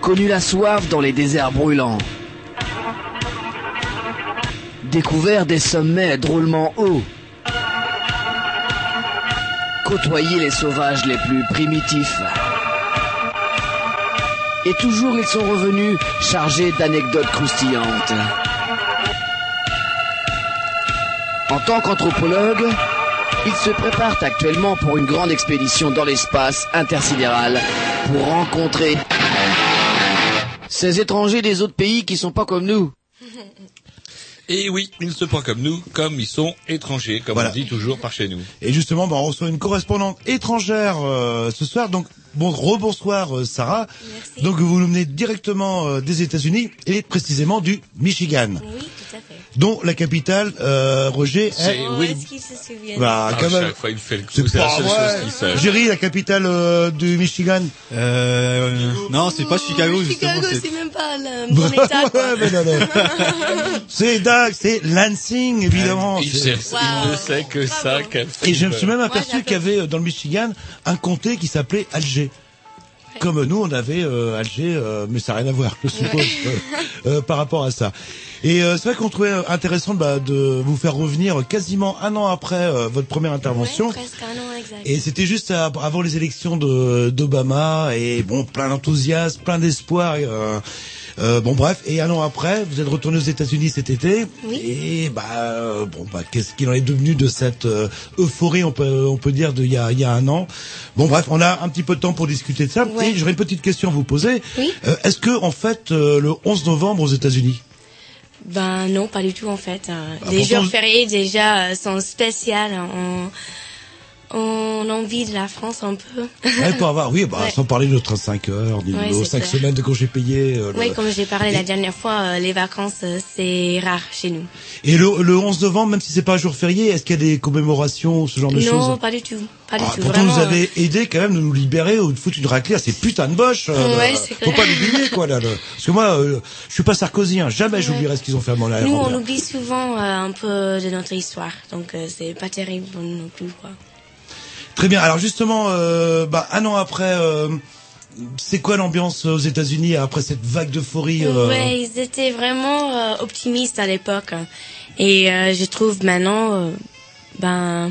Connu la soif dans les déserts brûlants. Découvert des sommets drôlement hauts. Côtoyé les sauvages les plus primitifs. Et toujours ils sont revenus chargés d'anecdotes croustillantes. En tant qu'anthropologue, ils se préparent actuellement pour une grande expédition dans l'espace intersidéral pour rencontrer ces étrangers des autres pays qui sont pas comme nous. Et oui, ils ne sont pas comme nous, comme ils sont étrangers, comme Voilà. on dit toujours par chez nous. Et justement, bah, on reçoit une correspondante étrangère euh, ce soir. Donc, bon, rebonsoir euh, Sarah. Donc, vous nous venez directement euh, des États-Unis et précisément du Michigan, Oui, tout à fait. dont la capitale, euh, Roger, C'est est... Oh, est-ce qu'il se souvient Bah, Ah, quand même. chaque fois, il fait le coup, C'est c'est la seule chose qu'il sait. Jerry, la capitale euh, du Michigan. Euh, non, c'est pas Chicago, justement. Chicago, c'est- c'est même pas le bon état, quoi. Ouais, mais non, non. c'est Doug, c'est Lansing, évidemment. Il, ne sait que ça. Et je me suis même Moi, aperçu qu'il y avait euh, dans le Michigan un comté qui s'appelait Alger. Comme nous, on avait euh, Alger, euh, mais ça n'a rien à voir, je suppose, euh, euh, par rapport à ça. Et euh, c'est vrai qu'on trouvait euh, intéressant bah, de vous faire revenir quasiment un an après votre première intervention. Ouais, presque un an exact. Et c'était juste à- avant les élections de- d'Obama et bon plein d'enthousiasme, plein d'espoir. Euh, bon bref, et un an après, vous êtes retourné aux États-Unis cet été. Et bah euh, bon bah qu'est-ce qu'il en est devenu de cette euh, euphorie, on peut on peut dire de il y a il y a un an? Bon bref, on a un petit peu de temps pour discuter de ça. Ouais. Et j'aurais une petite question à vous poser. Oui. Euh, Est-ce que en fait euh, le 11 novembre aux États-Unis? Ben non, pas du tout en fait. Bah, les jours fériés déjà sont spéciaux en, on envie de la France un peu. Ouais, pour avoir, oui, bah, Ouais. sans parler de notre 5 heures, Ouais, de nos c'est 5 clair. semaines de congés payés. euh, le- Oui, comme j'ai parlé la dernière fois, euh, les vacances, euh, c'est rare chez nous. Et le, le 11 novembre, même si c'est pas un jour férié, est-ce qu'il y a des commémorations, ce genre de non, choses pas du tout. Pas du Ah, tout. pourtant, vraiment, vous avez aidé quand même de nous libérer ou de foutre une raclée à ces putains de boches. euh, Ouais, c'est Faut pas l'oublier, quoi, là. le- Parce que moi, euh, je suis pas sarkozien. Jamais j'oublierai ce qu'ils ont fait à mon euh, Nous, on oublie souvent euh, un peu de notre histoire, donc euh, c'est pas terrible non plus. Quoi. Très bien. Alors justement, euh, bah, un an après, euh, c'est quoi l'ambiance aux États-Unis après cette vague d'euphorie euh, Ouais, ils étaient vraiment euh, optimistes à l'époque. Et euh, je trouve maintenant, ben,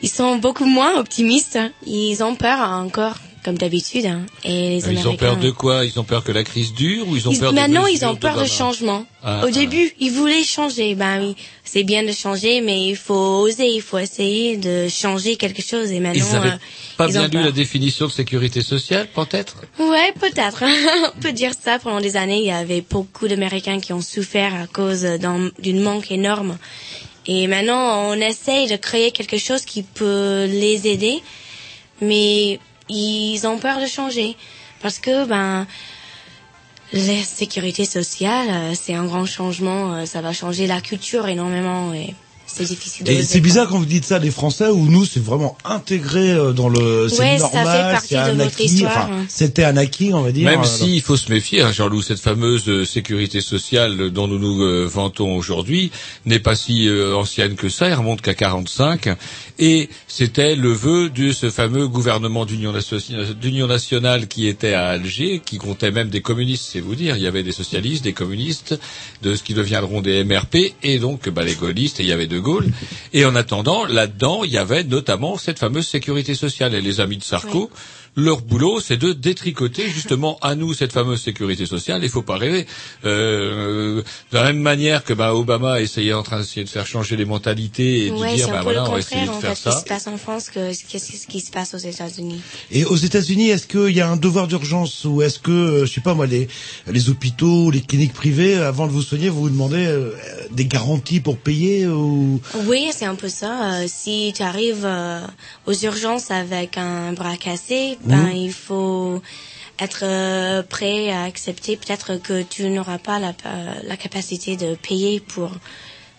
ils sont beaucoup moins optimistes. Ils ont peur encore, comme d'habitude. hein. Et les Euh, Ils ont Américains. peur de quoi? Ils ont peur que la crise dure ou ils ont Ils- peur maintenant, ils ont peur de changement. Ah, Au ah. début, ils voulaient changer. Ben oui, c'est bien de changer, mais il faut oser, il faut essayer de changer quelque chose. Et maintenant, Ils n'avaient euh, pas ils bien lu peur. la définition de sécurité sociale, peut-être? Ouais, peut-être. On peut dire ça. Pendant des années, il y avait beaucoup d'Américains qui ont souffert à cause d'un- d'une manque énorme. Et maintenant, on essaye de créer quelque chose qui peut les aider, mais ils ont peur de changer parce que ben la sécurité sociale, euh, c'est un grand changement. euh, Ça va changer la culture énormément c'est difficile de. Et c'est bizarre quand vous dites ça des Français où nous c'est vraiment intégré euh, dans le c'est Ouais, ça fait normal, partie c'est de un acquis, histoire, enfin, hein. c'était un acquis on va dire. Même euh, si il faut se méfier, hein, Jean-Loup, cette fameuse euh, sécurité sociale dont nous nous euh, vantons aujourd'hui n'est pas si euh, ancienne que ça, elle remonte qu'à 45, et c'était le vœu de ce fameux gouvernement d'union nationale qui était à Alger, qui comptait même des communistes, c'est vous dire, il y avait des socialistes, des communistes, de ce qui deviendront des MRP, et donc bah, les gaullistes, et il y avait De Gaulle, et en attendant, là-dedans, il y avait notamment cette fameuse sécurité sociale, et les amis de Sarko, leur boulot, c'est de détricoter justement à nous cette fameuse sécurité sociale. Il faut pas rêver. Euh, de la même manière que bah, Obama essayait en train d'essayer de faire changer les mentalités et de dire c'est bah voilà, on va essayer de en faire fait, ce qui ça. se passe en France que ce qui- ce qui se passe aux États-Unis? Et aux États-Unis, est-ce qu'il y a un devoir d'urgence ou est-ce que, euh, je sais pas moi, les, les hôpitaux, les cliniques privées, avant de vous soigner, vous vous demandez euh, des garanties pour payer ou Oui, c'est un peu ça. Euh, si tu arrives euh, aux urgences avec un bras cassé, ben Mhm. il faut être euh, prêt à accepter peut-être que tu n'auras pas la, euh, la capacité de payer pour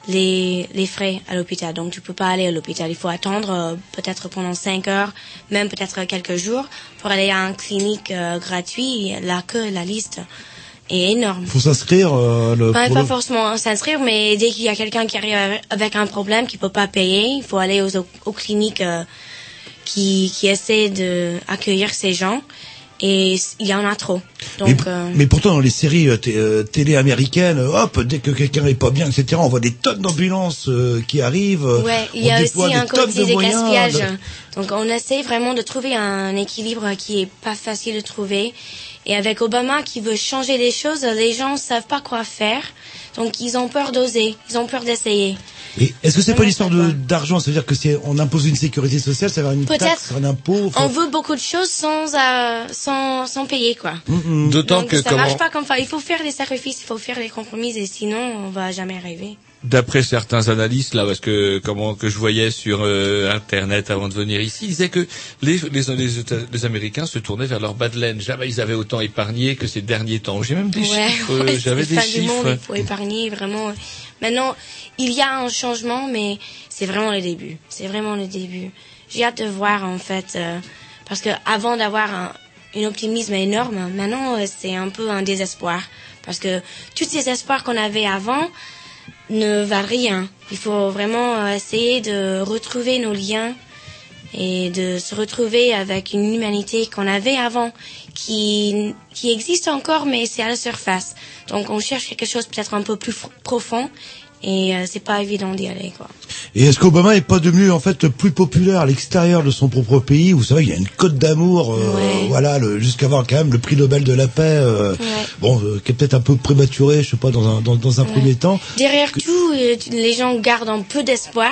les, les frais à l'hôpital. Donc tu peux pas aller à l'hôpital. Il faut attendre euh, peut-être pendant cinq heures, même peut-être quelques jours pour aller à une clinique euh, gratuite. La queue, la liste est énorme. faut s'inscrire euh, le, Pas, pour pas le- forcément s'inscrire, mais dès qu'il y a quelqu'un qui arrive avec- un problème, qui peut pas payer, il faut aller aux, aux cliniques euh, qui, qui essaient de accueillir ces gens. Et il y en a trop. mais, Donc, euh, mais pourtant, dans les séries euh, euh, télé américaines, hop, dès que quelqu'un est pas bien, etc., on voit des tonnes d'ambulances euh, qui arrivent. euh, ouais, il y a aussi un côté de des gaspillages. de- Donc, on essaie vraiment de trouver un équilibre qui est pas facile de trouver. Et avec Obama qui veut changer les choses, les gens savent pas quoi faire. Donc, ils ont peur d'oser. Ils ont peur d'essayer. Et est-ce que c'est pas une histoire de d'argent Ça veut dire que si on impose une sécurité sociale, ça va une taxe, un impôt. enfin- On veut beaucoup de choses sans, euh, sans, sans payer, quoi. D'autant Donc, que ça comment, marche pas comme ça. Il faut faire des sacrifices, il faut faire des compromis, et sinon, on va jamais arriver. d'après certains analystes là, parce que comment que je voyais sur euh, internet avant de venir ici, ils disaient que les, les, les, Américains se tournaient vers leur bas de laine. Jamais ils avaient autant épargné que ces derniers temps. J'ai même des Ouais, chiffres. ouais, J'avais des chiffres. il faut épargner, vraiment. Maintenant, il y a un changement, mais c'est vraiment le début. C'est vraiment le début. J'ai hâte de voir, en fait, euh, parce que avant d'avoir un, un optimisme énorme, maintenant, euh, c'est un peu un désespoir. Parce que tous ces espoirs qu'on avait avant ne valent rien. Il faut vraiment euh, essayer de retrouver nos liens et de se retrouver avec une humanité qu'on avait avant, qui, qui existe encore, mais c'est à la surface. Donc on cherche quelque chose peut-être un peu plus profond, et euh, c'est pas évident d'y aller, quoi. Et est-ce qu'Obama est pas devenu en fait plus populaire à l'extérieur de son propre pays? Vous savez, il y a une cote d'amour, euh, Ouais. voilà, jusqu'à avoir quand même le prix Nobel de la paix, euh, Ouais. bon, euh, qui est peut-être un peu prématuré, je sais pas, dans un dans, dans un premier temps. Derrière tout, euh, les gens gardent un peu d'espoir,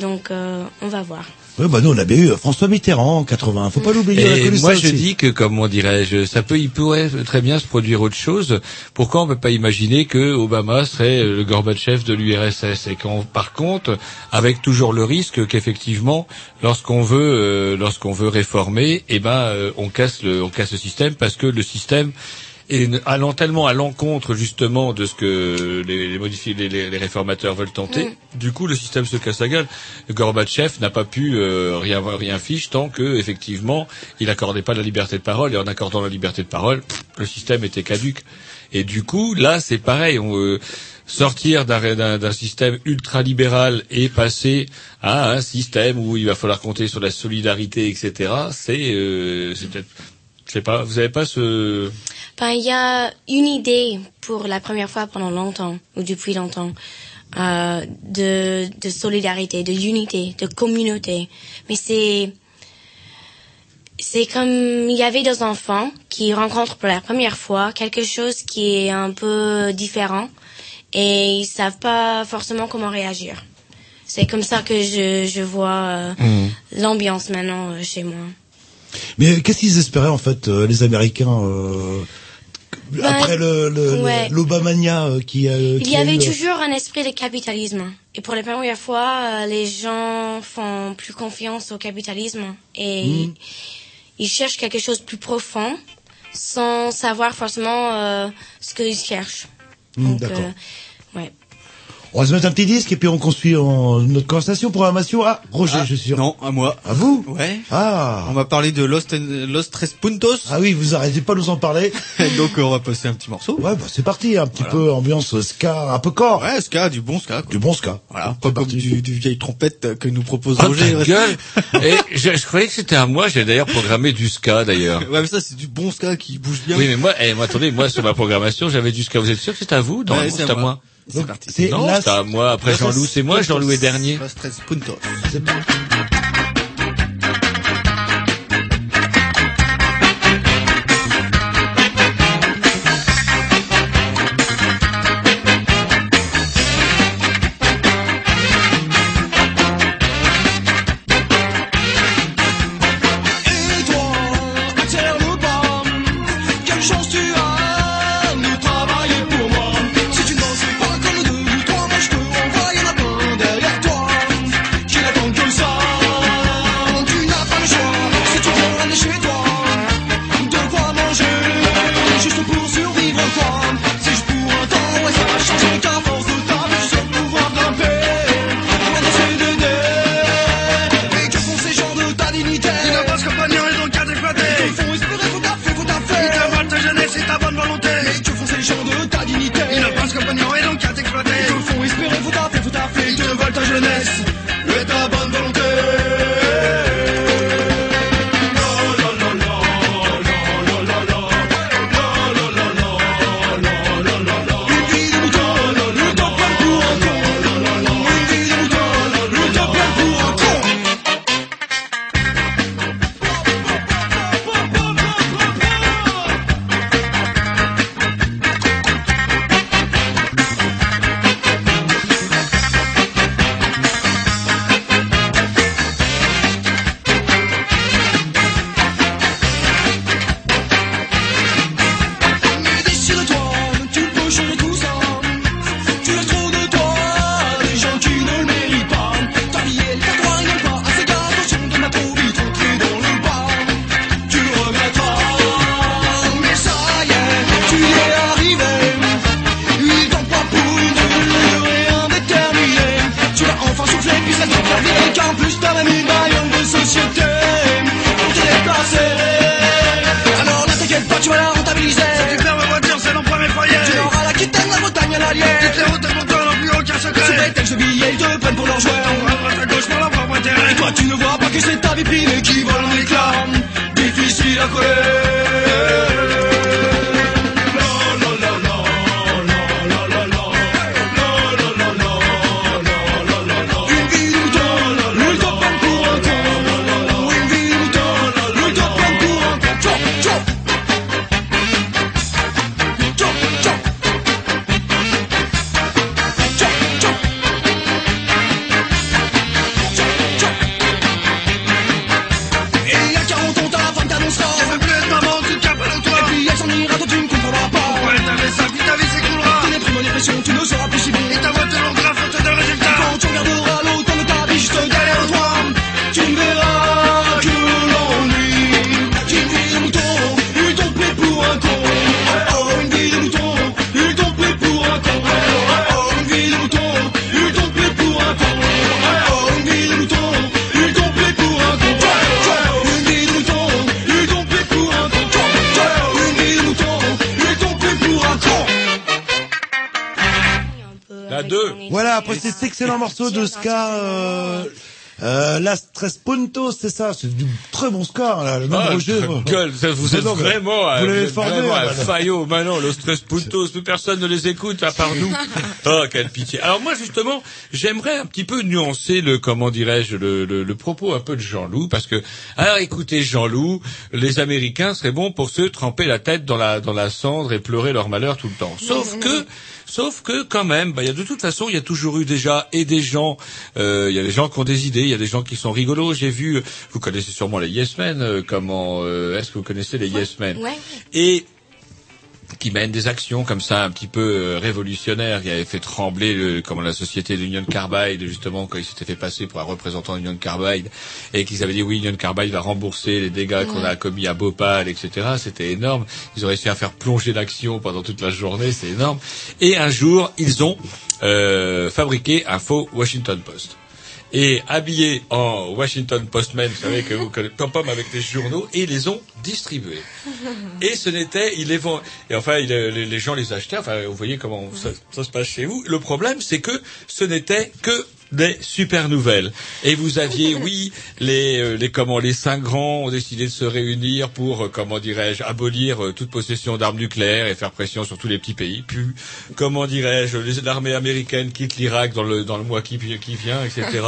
donc euh, on va voir. Ouais, bah nous on avait eu François Mitterrand en 80. Faut pas l'oublier. Et moi, je dis que, comment dirais-je, ça peut, il pourrait très bien se produire autre chose. Pourquoi on peut pas imaginer que Obama serait le Gorbatchev de l'URSS et qu'en, par contre, avec toujours le risque qu'effectivement, lorsqu'on veut, euh, lorsqu'on veut réformer, eh ben, euh, on casse le, on casse le système parce que le système et allant tellement à l'encontre justement de ce que les, les, modifi- les, les- les réformateurs veulent tenter, du coup le système se casse la gueule. Gorbatchev n'a pas pu euh, rien rien fiche tant que effectivement il accordait pas la liberté de parole et en accordant la liberté de parole, pff, le système était caduque. Et du coup là c'est pareil. On, euh, sortir d'un- système ultra-libéral et passer à un système où il va falloir compter sur la solidarité, etc. C'est euh, c'est peut-être, je sais pas, vous avez pas ce Ben, il y a une idée pour la première fois pendant longtemps, ou depuis longtemps, euh, de, de solidarité, de unité, de communauté. Mais c'est, c'est comme il y avait des enfants qui rencontrent pour la première fois quelque chose qui est un peu différent et ils savent pas forcément comment réagir. C'est comme ça que je, je vois euh, l'ambiance maintenant euh, chez moi. Mais qu'est-ce qu'ils espéraient en fait euh, les Américains euh, Ben, après le le- ouais. l'Obamania euh, qui a Il y avait eu, euh, toujours un esprit de capitalisme. Et pour la première fois, euh, les gens font plus confiance au capitalisme et Hmm. ils, ils cherchent quelque chose de plus profond sans savoir forcément euh, ce qu'ils cherchent. Hmm, Donc, euh. On va se mettre un petit disque et puis on construit en- notre conversation programmation. Ah, Roger, je suis sûr. Non, à moi. À vous Ouais. Ah. On va parler de Lost, Lost Tres Puntos. Ah oui, vous arrêtez pas de nous en parler. Donc on va passer un petit morceau. Ouais, bah c'est parti, un petit peu ambiance ska, un peu corps. Ouais, ska, du bon ska. Quoi. Du bon ska. Voilà, pas comme parti. du, du vieille trompette que nous propose Oh, Roger. gueule Et je, je croyais que c'était à moi, j'ai d'ailleurs programmé du ska d'ailleurs. Ouais, mais ça c'est du bon ska qui bouge bien. Oui, mais moi, eh, moi, attendez, moi, sur ma programmation, j'avais du ska. Vous êtes sûr que c'est à vous? Non, Ouais, c'est à à moi. moi. C'est Donc, parti. c'est Non, Las- c'est à moi. Après Jean-Loup, c'est moi, Jean-Loup est dernier. Leur joueur. À droite à gauche pour leur propre intérêt. Et toi, tu ne vois pas que c'est ta vie privée qui vole en éclats. Difficile à coller. Excellent morceau de ska, euh, euh, Las Tres Puntos, c'est ça, c'est du très bon ska, là, le même Ah, gueule, ça, vous êtes Non, vraiment, à- vous l'avez vous êtes formé, vraiment là. Fayot, maintenant, Los Tres Puntos, plus personne ne les écoute à part nous. Oh, quelle pitié. Alors moi, justement, j'aimerais un petit peu nuancer le, comment dirais-je, le, le, le propos un peu de Jean-Loup, parce que, alors écoutez, Jean-Loup, les Américains seraient bons pour se tremper la tête dans la, dans la cendre et pleurer leur malheur tout le temps. Sauf que, Sauf que quand même, bah, il y a de toute façon, il y a toujours eu déjà et des gens, euh, il y a des gens qui ont des idées, il y a des gens qui sont rigolos. J'ai vu, vous connaissez sûrement les Yes Men. euh, comment euh, est-ce que vous connaissez les Yes Men? Ouais. Et qui mènent des actions comme ça un petit peu euh, révolutionnaires, qui avaient fait trembler le, comment la société d'Union Carbide justement quand ils s'étaient fait passer pour un représentant d'Union Carbide et qu'ils avaient dit oui Union Carbide va rembourser les dégâts qu'on a commis à Bhopal etc. C'était énorme. Ils ont réussi à faire plonger l'action pendant toute la journée, c'est énorme. Et un jour ils ont euh, fabriqué un faux Washington Post et habillés en Washington Postman, vous savez que vous connaissez pom-pom avec les journaux, et ils les ont distribués. Et ce n'était, ils les vend, et enfin, euh, les, gens les achetaient, enfin, vous voyez comment ça se passe chez vous. Le problème, c'est que ce n'était que des super nouvelles. Et vous aviez, oui, les, euh, les comment, les cinq grands ont décidé de se réunir pour, euh, comment dirais-je, abolir euh, toute possession d'armes nucléaires et faire pression sur tous les petits pays. Puis, comment dirais-je, l'armée américaine quitte l'Irak dans le dans le mois qui, qui vient, etc.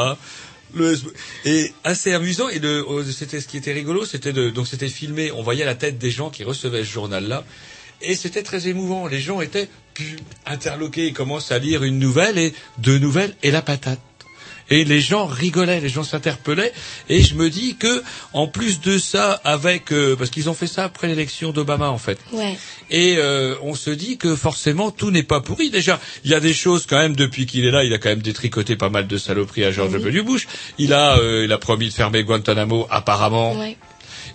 Et assez amusant et oh, c'était ce qui était rigolo, c'était de, donc c'était filmé, on voyait la tête des gens qui recevaient ce journal-là, et c'était très émouvant. Les gens étaient interloqués, ils commencent à lire une nouvelle et deux nouvelles et la patate. Et les gens rigolaient, les gens s'interpellaient, et je me dis que en plus de ça, avec euh, parce qu'ils ont fait ça après l'élection d'Obama en fait. Ouais. Et euh, on se dit que forcément tout n'est pas pourri. Déjà, il y a des choses quand même depuis qu'il est là. Il a quand même détricoté pas mal de saloperies à George W. Bush. Il a, euh, il a promis de fermer Guantanamo apparemment. Ouais.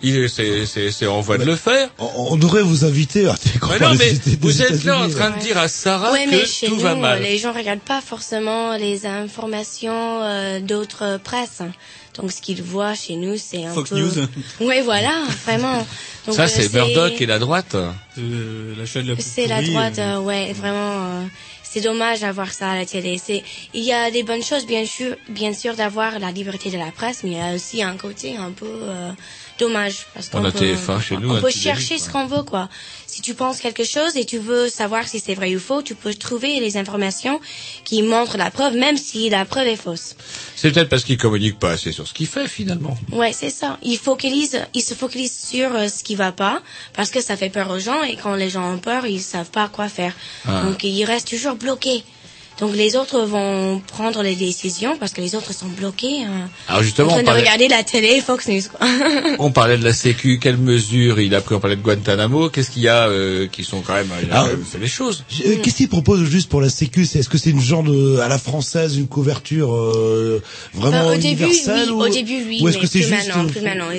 Il c'est c'est c'est en voie de le faire. On, on devrait vous inviter à des Mais non, mais des- des vous êtes là en train de dire à Sarah ouais, mais que chez tout nous, va mal. les gens regardent pas forcément les informations euh, d'autres presses. Donc ce qu'ils voient chez nous, c'est un Fox peu. News. Ouais, voilà, vraiment. Donc, ça euh, c'est Murdoch et la droite. Euh, la chaîne la plus C'est la droite, euh, euh, ouais, vraiment. euh, c'est dommage d'avoir ça à la télé. C'est, il y a des bonnes choses, bien sûr, bien sûr, d'avoir la liberté de la presse, mais il y a aussi un côté un peu euh, dommage parce On qu'on a peut, TF1 chez nous, on peut chercher ce qu'on veut, quoi. Si tu penses quelque chose et tu veux savoir si c'est vrai ou faux, tu peux trouver les informations qui montrent la preuve, même si la preuve est fausse. C'est peut-être parce qu'il communique pas assez sur ce qu'il fait finalement. Ouais, c'est ça. Il focalise, il se focalise sur euh, ce qui va pas parce que ça fait peur aux gens et quand les gens ont peur, ils savent pas quoi faire. Ah. Donc ils restent toujours bloqués. Donc les autres vont prendre les décisions parce que les autres sont bloqués. hein, Alors justement, en train on de parlait- regarder la télé, Fox News. Quoi. On parlait de la Sécu, quelles mesures il a pris On parlait de Guantanamo. Qu'est-ce qu'il y a euh, qui sont quand même il a Ah, quand même fait des choses. Euh, Qu'est-ce qu'il propose juste pour la Sécu C'est- Est-ce que c'est une genre de à la française une couverture euh, vraiment Euh, au début, universelle oui, ou, au début, oui, ou est-ce mais que c'est plus juste maintenant, euh, plus maintenant.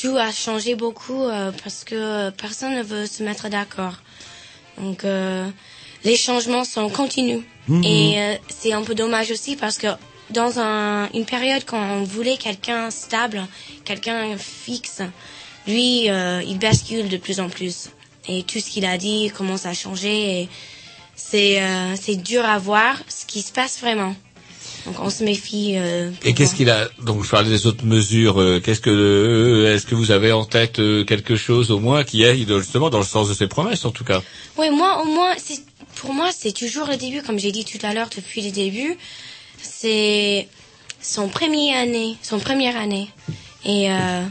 Tout a changé beaucoup euh, parce que personne ne veut se mettre d'accord. Donc, euh, les changements sont continus. Mhm. Et euh, c'est un peu dommage aussi parce que dans un, une période quand on voulait quelqu'un stable, quelqu'un fixe, lui, euh, il bascule de plus en plus. Et tout ce qu'il a dit commence à changer. Et c'est euh, c'est dur à voir ce qui se passe vraiment. Donc on se méfie. euh, Et qu'est-ce qu'il a Donc je parlais des autres mesures. euh, Qu'est-ce que euh, est-ce que vous avez en tête euh, quelque chose au moins qui est justement dans le sens de ses promesses en tout cas? Ouais, moi, au moins, c'est, pour moi, c'est toujours le début, comme j'ai dit tout à l'heure, depuis le début. C'est son premier année, son première année. Et, euh,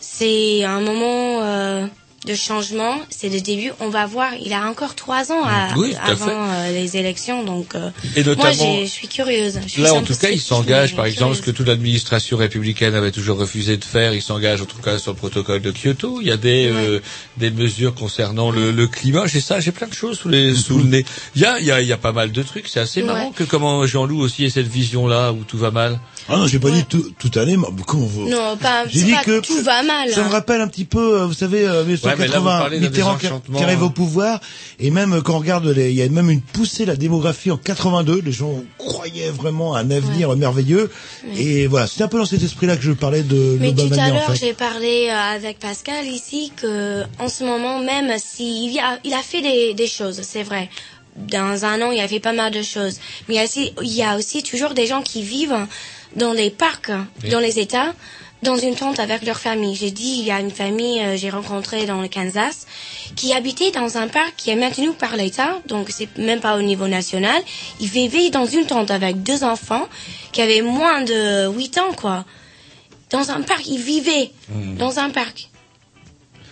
c'est un moment, euh, de changement, c'est le début. On va voir, il a encore trois ans à- Oui, avant euh, les élections, donc euh, Et moi je suis curieuse. Là, en tout cas, il s'engage, par exemple, ce que toute l'administration républicaine avait toujours refusé de faire. Il s'engage, en tout cas, sur le protocole de Kyoto. Il y a des euh, des mesures concernant le, le climat. J'ai ça, j'ai plein de choses sous les sous le nez. Il y a il y a il y a pas mal de trucs. C'est assez marrant Ouais. que comment Jean-Loup aussi ait cette vision-là où tout va mal. Ah non, j'ai pas dit tout, tout allait, mais comment vous Non, pas, J'ai dit pas que tout va mal. Ça me hein. rappelle un petit peu, euh, vous savez, euh, mais là, 1980, parlez d'un Mitterrand qui, arrive au hein. pouvoir, et même quand on regarde, les- il y a même une poussée la démographie en 82, les gens croyaient vraiment à un avenir merveilleux, et voilà, c'est un peu dans cet esprit-là que je parlais de Mais tout à en l'heure, fait. j'ai parlé euh, avec Pascal ici que en ce moment même, s'il y a, il a fait des, des choses, c'est vrai. dans un an, il a fait pas mal de choses. Mais il y a aussi, il y a aussi toujours des gens qui vivent dans les parcs, Oui. dans les États, dans une tente avec leur famille. J'ai dit, il y a une famille, euh, j'ai rencontré dans le Kansas, qui habitait dans un parc qui est maintenu par l'État, donc c'est même pas au niveau national. Ils vivaient dans une tente avec deux enfants qui avaient moins de 8 ans, quoi. Dans un parc, ils vivaient dans un parc.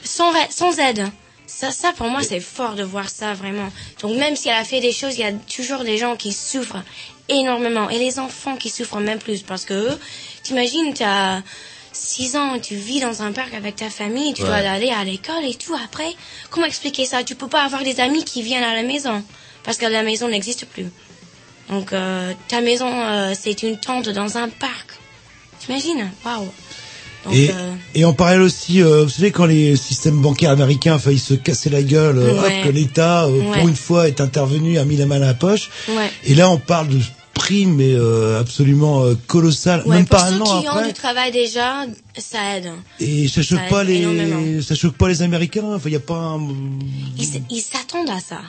Sans, sans aide. Ça, ça, pour moi, c'est fort de voir ça, vraiment. Donc, même si elle a fait des choses, il y a toujours des gens qui souffrent énormément. Et les enfants qui souffrent même plus. Parce que eux, t'imagines, t'as 6 ans, tu vis dans un parc avec ta famille, tu Ouais. dois aller à l'école et tout. Après, comment expliquer ça? Tu peux pas avoir des amis qui viennent à la maison. Parce que la maison n'existe plus. Donc, euh, ta maison, euh, c'est une tente dans un parc. T'imagines? Waouh. Et, euh, et en parallèle aussi, euh, vous savez quand les systèmes bancaires américains ont failli se casser la gueule, Ouais. hop, que l'État, Ouais. pour une fois, est intervenu, a mis la main à la poche. Et là, on parle de mais euh, absolument euh, colossales, Ouais, même pour pas un an qui ont après. du travail déjà, ça aide. Et ça choque Ça pas énormément. les, ça choque pas les Américains. Enfin, il y a pas un. Ils s'attendent à ça.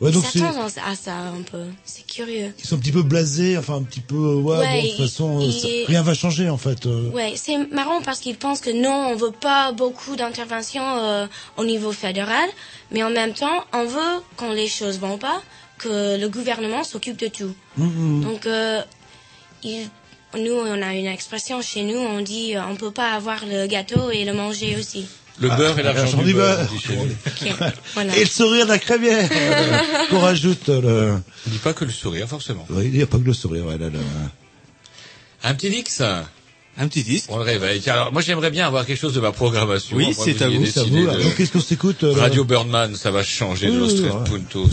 Ouais, ils s'attendent à ça un peu. C'est curieux. Ils sont un petit peu blasés, enfin un petit peu. Ouais, Ouais, bon, de toute façon, ça- rien va changer en fait. euh. Ouais, c'est marrant parce qu'ils pensent que non, on veut pas beaucoup d'intervention euh, au niveau fédéral, mais en même temps, on veut quand les choses vont pas que le gouvernement s'occupe de tout. Mhm. Donc, euh, il- nous, on a une expression chez nous, on dit euh, on peut pas avoir le gâteau et le manger aussi. Le beurre et l'argent du beurre. Voilà. Et le sourire de la crémière qu'on rajoute. euh, Le... On dit pas que le sourire, forcément. Ouais, il n'y a pas que le sourire. Ouais, là, là. Un petit Dix Un petit disque. On le réveille. Alors, moi, j'aimerais bien avoir quelque chose de ma programmation. Oui, c'est à vous, C'est à décidé vous. là. de- Donc, qu'est-ce qu'on s'écoute euh, Radio Birdman, ça va changer de Oui, Los oui, Tres ouais. Puntos.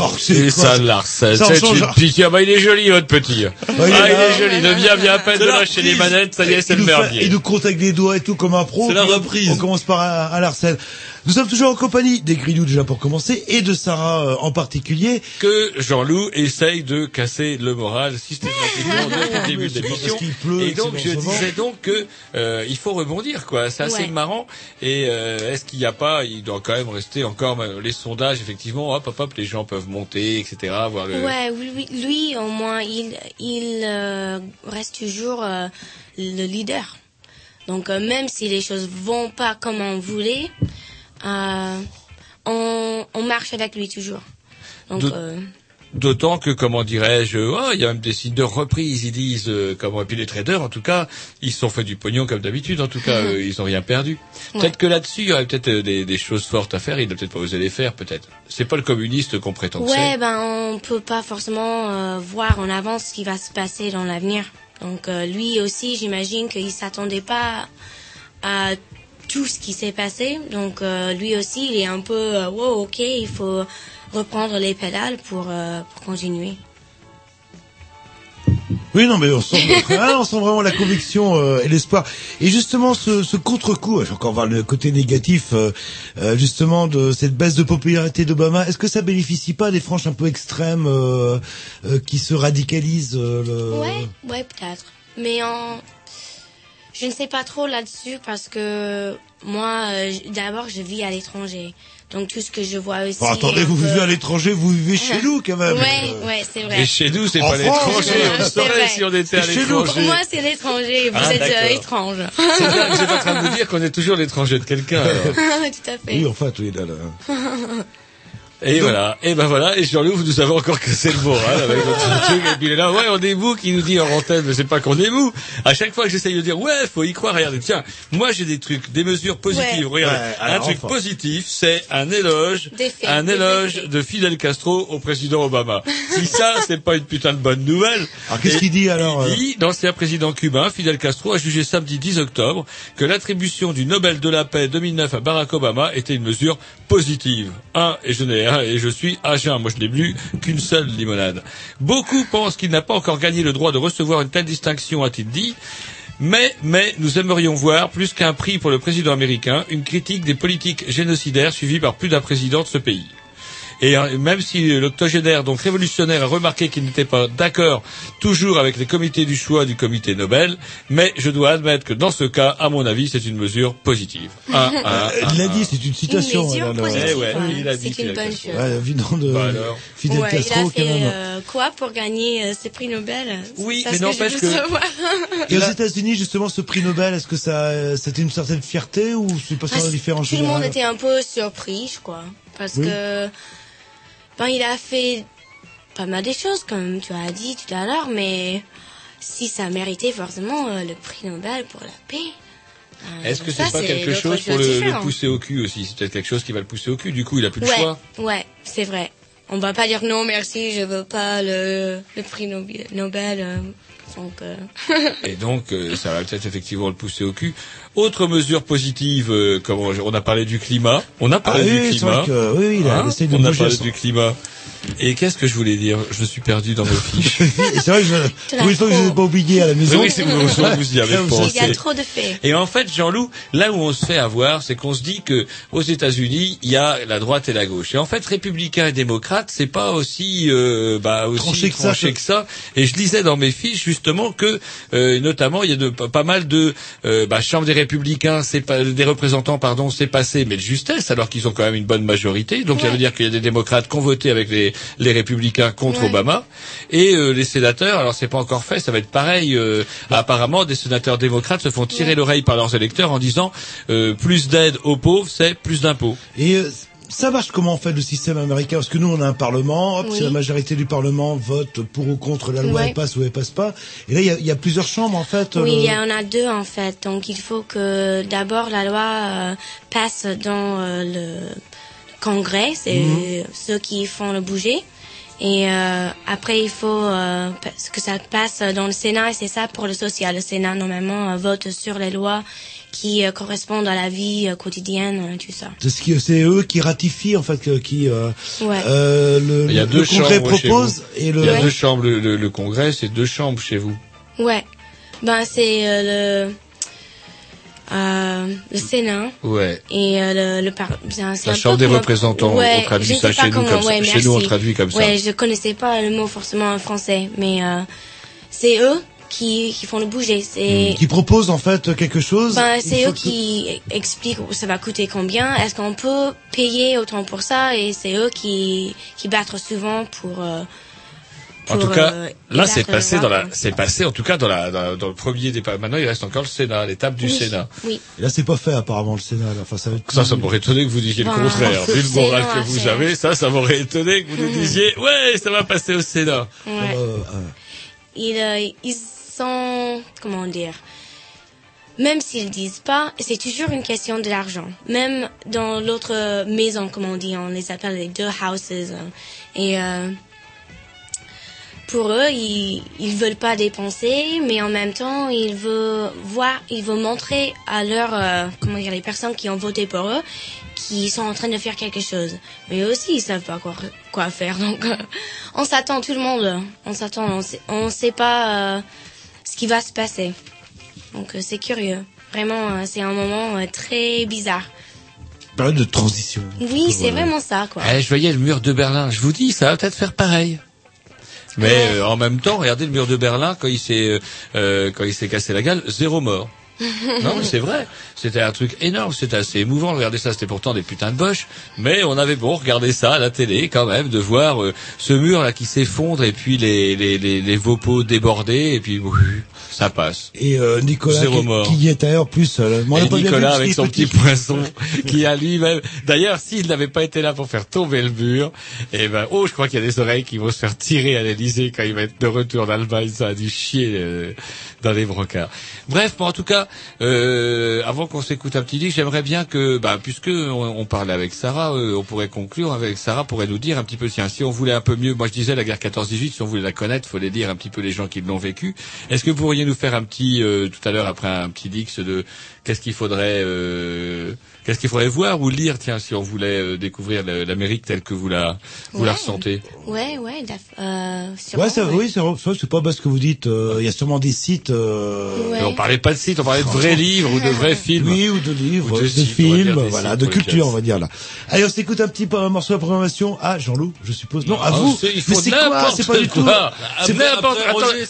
Oh, c'est Et quoi ça de Larsen, c'est une pitié. Ah bah, il est joli, votre petit. Ah, il est il là. est joli. Devient bien à peine de lâcher les manettes. Ça y est, c'est le merdier. Il nous compte avec les doigts et tout comme un pro. C'est la reprise. On commence par un, un Larsen. Nous sommes toujours en compagnie des Grignoux déjà pour commencer et de Sarah euh, en particulier. que Jean-Loup essaye de casser le moral systématiquement depuis le début de l'émission. Et donc je disais donc que euh, il faut rebondir quoi. C'est assez Ouais. marrant. Et euh, est-ce qu'il n'y a pas, il doit quand même rester encore euh, les sondages effectivement. Hop hop hop, les gens peuvent monter, etc. Voir le. Ouais, lui, lui, au moins, il, il euh, reste toujours euh, le leader. Donc, euh, même si les choses vont pas comme on voulait, on, on marche avec lui toujours. Donc, euh, D'autant que, comment dirais-je, oh, il y a même des signes de reprise, ils disent, euh, comment, et puis les traders, en tout cas, ils se sont fait du pognon comme d'habitude, en tout cas, euh, ils ont rien perdu. Ouais. Peut-être que là-dessus, il y aurait peut-être euh, des, des choses fortes à faire, il n'a peut-être pas osé les faire, peut-être. C'est pas le communiste qu'on prétend que ouais, c'est. ben, on peut pas forcément euh, voir en avance ce qui va se passer dans l'avenir. Donc, euh, lui aussi, j'imagine qu'il s'attendait pas à tout ce qui s'est passé. Donc, euh, lui aussi, il est un peu, euh, wow, ok, il faut reprendre les pédales pour, euh, pour continuer. Oui, non, mais on sent, ah, on sent vraiment la conviction euh, et l'espoir. Et justement, ce, ce contre-coup, j'ai encore voir le côté négatif, euh, euh, justement, de cette baisse de popularité d'Obama. Est-ce que ça bénéficie pas des franges un peu extrêmes qui se radicalisent le... Ouais, ouais, peut-être. Mais en... je ne sais pas trop là-dessus parce que moi, euh, d'abord, je vis à l'étranger. Donc tout ce que je vois aussi. Bon, attendez, vous peu- vivez à l'étranger, vous vivez chez nous quand même. Ouais, Euh, ouais, c'est vrai. Et chez nous, c'est pas l'étranger, on saurait vrai. si on était à nous. Pour l'étranger. moi, c'est l'étranger. Vous Ah, êtes euh, étrange. C'est vous êtes en train de vous dire qu'on est toujours l'étranger de quelqu'un, tout à fait. Oui, enfin, oui, là, là. Et voilà, et ben voilà, et Jean-Loup, vous nous avez encore cassé le moral avec votre truc, et puis il est là, ouais, on est mou, qui nous dit en antenne, mais c'est pas qu'on est mou. À chaque fois que j'essaye de dire, ouais, faut y croire, regardez, tiens, moi j'ai des trucs, des mesures positives, Ouais. regardez. Ouais, un truc enfin. positif, c'est un éloge, faits, un éloge faits. de Fidel Castro au président Obama. si ça, c'est pas une putain de bonne nouvelle. Alors, qu'est-ce qu'il dit, alors, Il euh dit, l'ancien président cubain, Fidel Castro, a jugé samedi 10 octobre que l'attribution du Nobel de la paix 2009 à Barack Obama était une mesure positive. Un, et je n'ai un, et je suis à jeun. Moi, je n'ai bu qu'une seule limonade. Beaucoup pensent qu'il n'a pas encore gagné le droit de recevoir une telle distinction, a-t-il dit. Mais, mais, nous aimerions voir, plus qu'un prix pour le président américain, une critique des politiques génocidaires suivies par plus d'un président de ce pays. Et euh, même si l'octogénaire, donc révolutionnaire, a remarqué qu'il n'était pas d'accord toujours avec les comités du choix du comité Nobel, mais je dois admettre que dans ce cas, à mon avis, c'est une mesure positive. Un, un, Euh, un, il l'a un. dit, c'est une citation. Une mesure positive, Eh ouais, ouais. il a dit c'est une Fidel bonne Castro. chose. Ouais, de Bah alors. Fidel ouais, Castro, il a quand fait même. euh, quoi pour gagner euh, ce prix Nobel? Oui, C'est mais que n'empêche que- savoir. Et aux États-Unis, justement, ce prix Nobel, est-ce que ça, euh, c'était une certaine fierté ou c'est pas Ah, ça différent en Tout le monde était un peu surpris, je crois. Parce Oui. que, ben, il a fait pas mal de choses, comme tu as dit tout à l'heure, mais si ça méritait forcément euh, le prix Nobel pour la paix. euh, Est-ce que c'est pas quelque chose pour le, pousser au cul aussi? C'est peut-être quelque chose qui va le pousser au cul. Du coup, il a plus Ouais, choix. ouais, c'est vrai. On va pas dire non, merci, je veux pas le, le prix Nobel. euh, donc, euh, Et donc, euh, ça va peut-être effectivement le pousser au cul. Autre mesure positive, euh, comme on on a parlé du climat. On a Ah parlé oui, du climat. que, oui, oui, il a Hein essayé de on a parlé son- du climat. Et qu'est-ce que je voulais dire? Je suis perdu dans mes fiches. C'est vrai que je, que je l'as n'ai pas oublié à la maison. Oui, c'est vous, vous, vous y avez vous pensé. il y a trop de faits. Et en fait, Jean-Loup, là où on se fait avoir, c'est qu'on se dit que aux États-Unis, il y a la droite et la gauche. Et en fait, républicains et démocrates, c'est pas aussi, euh, bah, aussi Tranché tranché, que ça, que ça. Et je lisais dans mes fiches justement que, euh, notamment, il y a de, pas mal de euh, bah, chambre des républicains, c'est pas des représentants, pardon, c'est passé, mais de justesse, alors qu'ils ont quand même une bonne majorité. Donc, ça veut dire qu'il y a des démocrates qui ont voté avec les, les républicains contre Ouais. Obama, et euh, les sénateurs. Alors, c'est pas encore fait, ça va être pareil. euh, apparemment, des sénateurs démocrates se font tirer Ouais. l'oreille par leurs électeurs en disant euh, plus d'aide aux pauvres, c'est plus d'impôts. Et euh, ça marche comment en fait le système américain Parce que nous on a un parlement, hop, Oui. si la majorité du parlement vote pour ou contre la loi, Ouais. elle passe ou elle passe pas. Et là il y a, il y a plusieurs chambres en fait. Oui, euh, il y en a deux en fait. Donc il faut que d'abord la loi euh, passe dans euh, le Congrès, c'est Mhm. ceux qui font le bouger. Et euh, après, il faut euh, que ça passe dans le Sénat et c'est ça pour le social. Le Sénat, normalement, euh, vote sur les lois qui euh, correspondent à la vie euh, quotidienne, tout ça. C'est eux qui ratifient en fait, qui euh, Ouais. euh, le, Il y a le deux Congrès propose et le. Il y a deux chambres. Le, le- le Congrès, c'est deux chambres chez vous. Ouais. Ben, c'est euh, le... Euh, le Sénat Ouais. et euh, le, le par... c'est un- La un Chambre des représentants, Ouais, on traduit ça chez nous comme ça. Chez nous, on traduit comme ça. Ouais, je connaissais pas le mot forcément en français, mais euh, c'est eux qui, qui font le bouger. C'est qui propose en fait quelque chose. ben, c'est eux qui expliquent où ça va coûter combien. Est-ce qu'on peut payer autant pour ça? Et c'est eux qui qui battent souvent pour. En tout cas, euh, là, c'est passé dans la, c'est passé en tout cas dans la, dans, dans le premier départ. Maintenant, il reste encore le Sénat, l'étape du Oui, Sénat. Oui. Et là, c'est pas fait apparemment le Sénat. Là. Enfin, ça va être. Ça, ça m'aurait étonné que vous disiez le contraire. Vu le moral que vous avez, ça, ça m'aurait étonné que vous nous disiez, ouais, ça va passer au Sénat. Ouais. Euh, euh, ils, euh, ils sont, comment dire, même s'ils disent pas, c'est toujours une question de l'argent. Même dans l'autre maison, comme on dit, on les appelle les deux houses. Et euh, pour eux, ils, ils veulent pas dépenser, mais en même temps, ils veulent voir, ils veulent montrer à leurs, euh, comment dire, les personnes qui ont voté pour eux, qu'ils sont en train de faire quelque chose. Mais eux aussi, ils savent pas quoi, quoi faire. Donc, euh, on s'attend, tout le monde. On s'attend, on sait, on sait pas euh, ce qui va se passer. Donc, euh, c'est curieux. Vraiment, euh, c'est un moment euh, très bizarre. période de transition. Oui, c'est vraiment ça, quoi. Eh, je voyais le mur de Berlin. Je vous dis, ça va peut-être faire pareil. Mais euh, en même temps, regardez le mur de Berlin quand il s'est euh, euh, quand il s'est cassé la gueule, zéro mort. non, mais c'est vrai. C'était un truc énorme. C'était assez émouvant. Regardez ça. C'était pourtant des putains de boches. Mais on avait bon regarder ça à la télé quand même, de voir euh, ce mur là qui s'effondre et puis les les les, les débordés et puis ça passe. Et euh, Nicolas Zéro qui, mort. qui y est d'ailleurs plus. Euh, moi, Et pas bien vu Nicolas avec son petit poisson qui a lui-même. D'ailleurs, s'il n'avait pas été là pour faire tomber le mur, eh ben, oh, je crois qu'il y a des oreilles qui vont se faire tirer à l'Elysée quand il va être de retour d'Allemagne. Ça a dû chier euh, dans les brocards. Bref, bon, en tout cas, euh, avant qu'on s'écoute un petit disque, j'aimerais bien que, bah, puisque on, on parlait avec Sarah, euh, on pourrait conclure avec Sarah pourrait nous dire un petit peu, tiens, si on voulait un peu mieux, moi je disais la guerre 14-18, si on voulait la connaître, fallait dire un petit peu les gens qui l'ont vécu. Est-ce que vous pourriez nous faire un petit, euh, tout à l'heure après un petit dix de qu'est-ce qu'il faudrait, euh, qu'est-ce qu'il faudrait voir ou lire, tiens, si on voulait euh, découvrir l'Amérique telle que vous la, vous la Ouais. ressentez. Ouais, ouais, euh, sûrement, Ouais, ça, ouais. oui, c'est pas bas ce que vous dites. euh, Il y a sûrement des sites. Euh... Ouais. Mais on parlait pas de site, on parlait de vrais livres ou de vrais films. Oui, ou de livres, Ou de sites, films, voilà, sites, de culture, on va dire là. Allez, on s'écoute un petit peu un morceau de programmation. Ah, Jean-Loup, je suppose. Non, à Ah, vous. c'est- il Mais faut c'est quoi n'importe C'est pas du tout. quoi. C'est C'est n'importe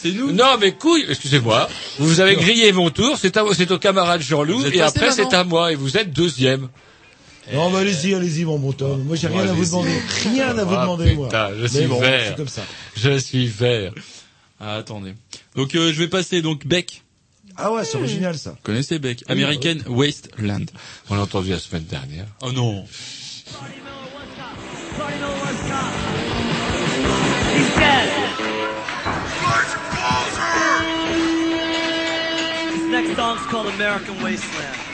c'est nous. Non, mais couille, excusez-moi. Vous avez grillé mon tour, c'est à, c'est au camarade Jean-Loup, et après c'est à moi, et vous êtes deuxième. Non, mais allez-y, allez-y, mon bon Tom. Moi, j'ai rien à vous demander. Rien à vous Ah, demander, moi. je suis vert. Je suis vert. Attendez. Donc euh, je vais passer donc Beck. Ah ouais, c'est original, ça. Vous connaissez Beck? American Wasteland. On l'a entendu la semaine dernière. Oh non. Next song's called American Wasteland.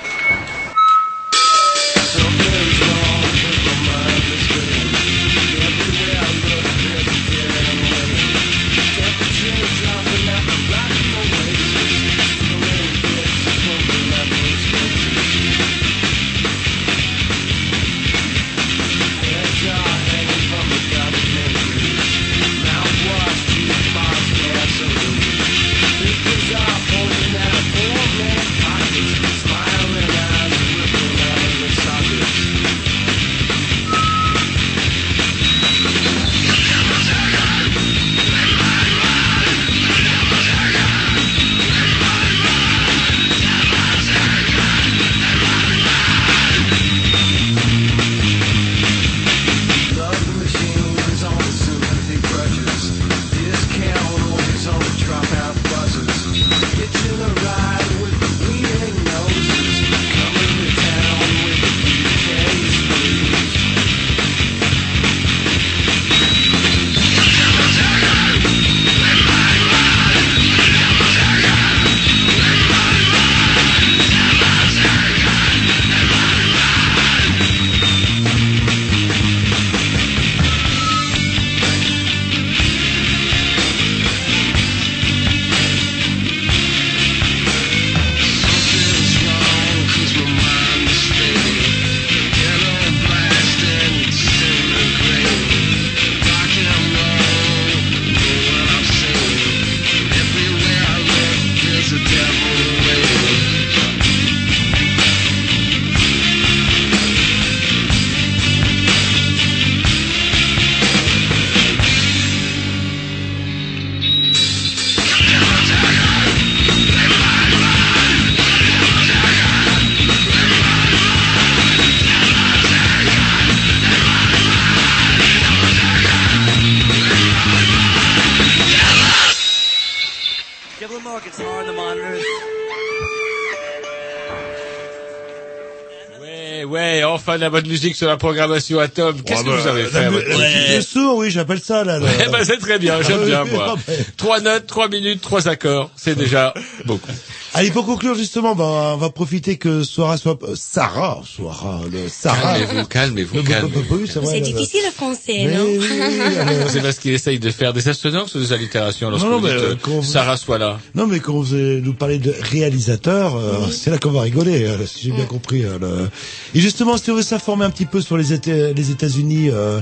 La bonne musique sur la programmation Atom. Qu'est-ce Ouais, que bah, vous avez fait à sourd, oui, j'appelle ça, là. Eh ben, c'est très bien, j'aime Ah, bien, moi. Trois notes, trois minutes, trois accords, c'est déjà beaucoup. Allez, pour conclure, justement, ben, on va profiter que Sarah soit, euh, Sarah, Sarah, le Sarah. Calmez-vous, calmez-vous, calmez-vous. c'est difficile le français, Mais non oui, C'est parce qu'il essaye de faire des assonances ou des allitérations lorsque Non, non, vous mais, dites, euh, euh, Sarah soit là. Non, mais quand vous allez nous parlez de réalisateur, euh, c'est là qu'on va rigoler, euh, si j'ai bien compris. euh, le- Et justement, si on veut s'informer un petit peu sur les, Éta- les États-Unis, euh,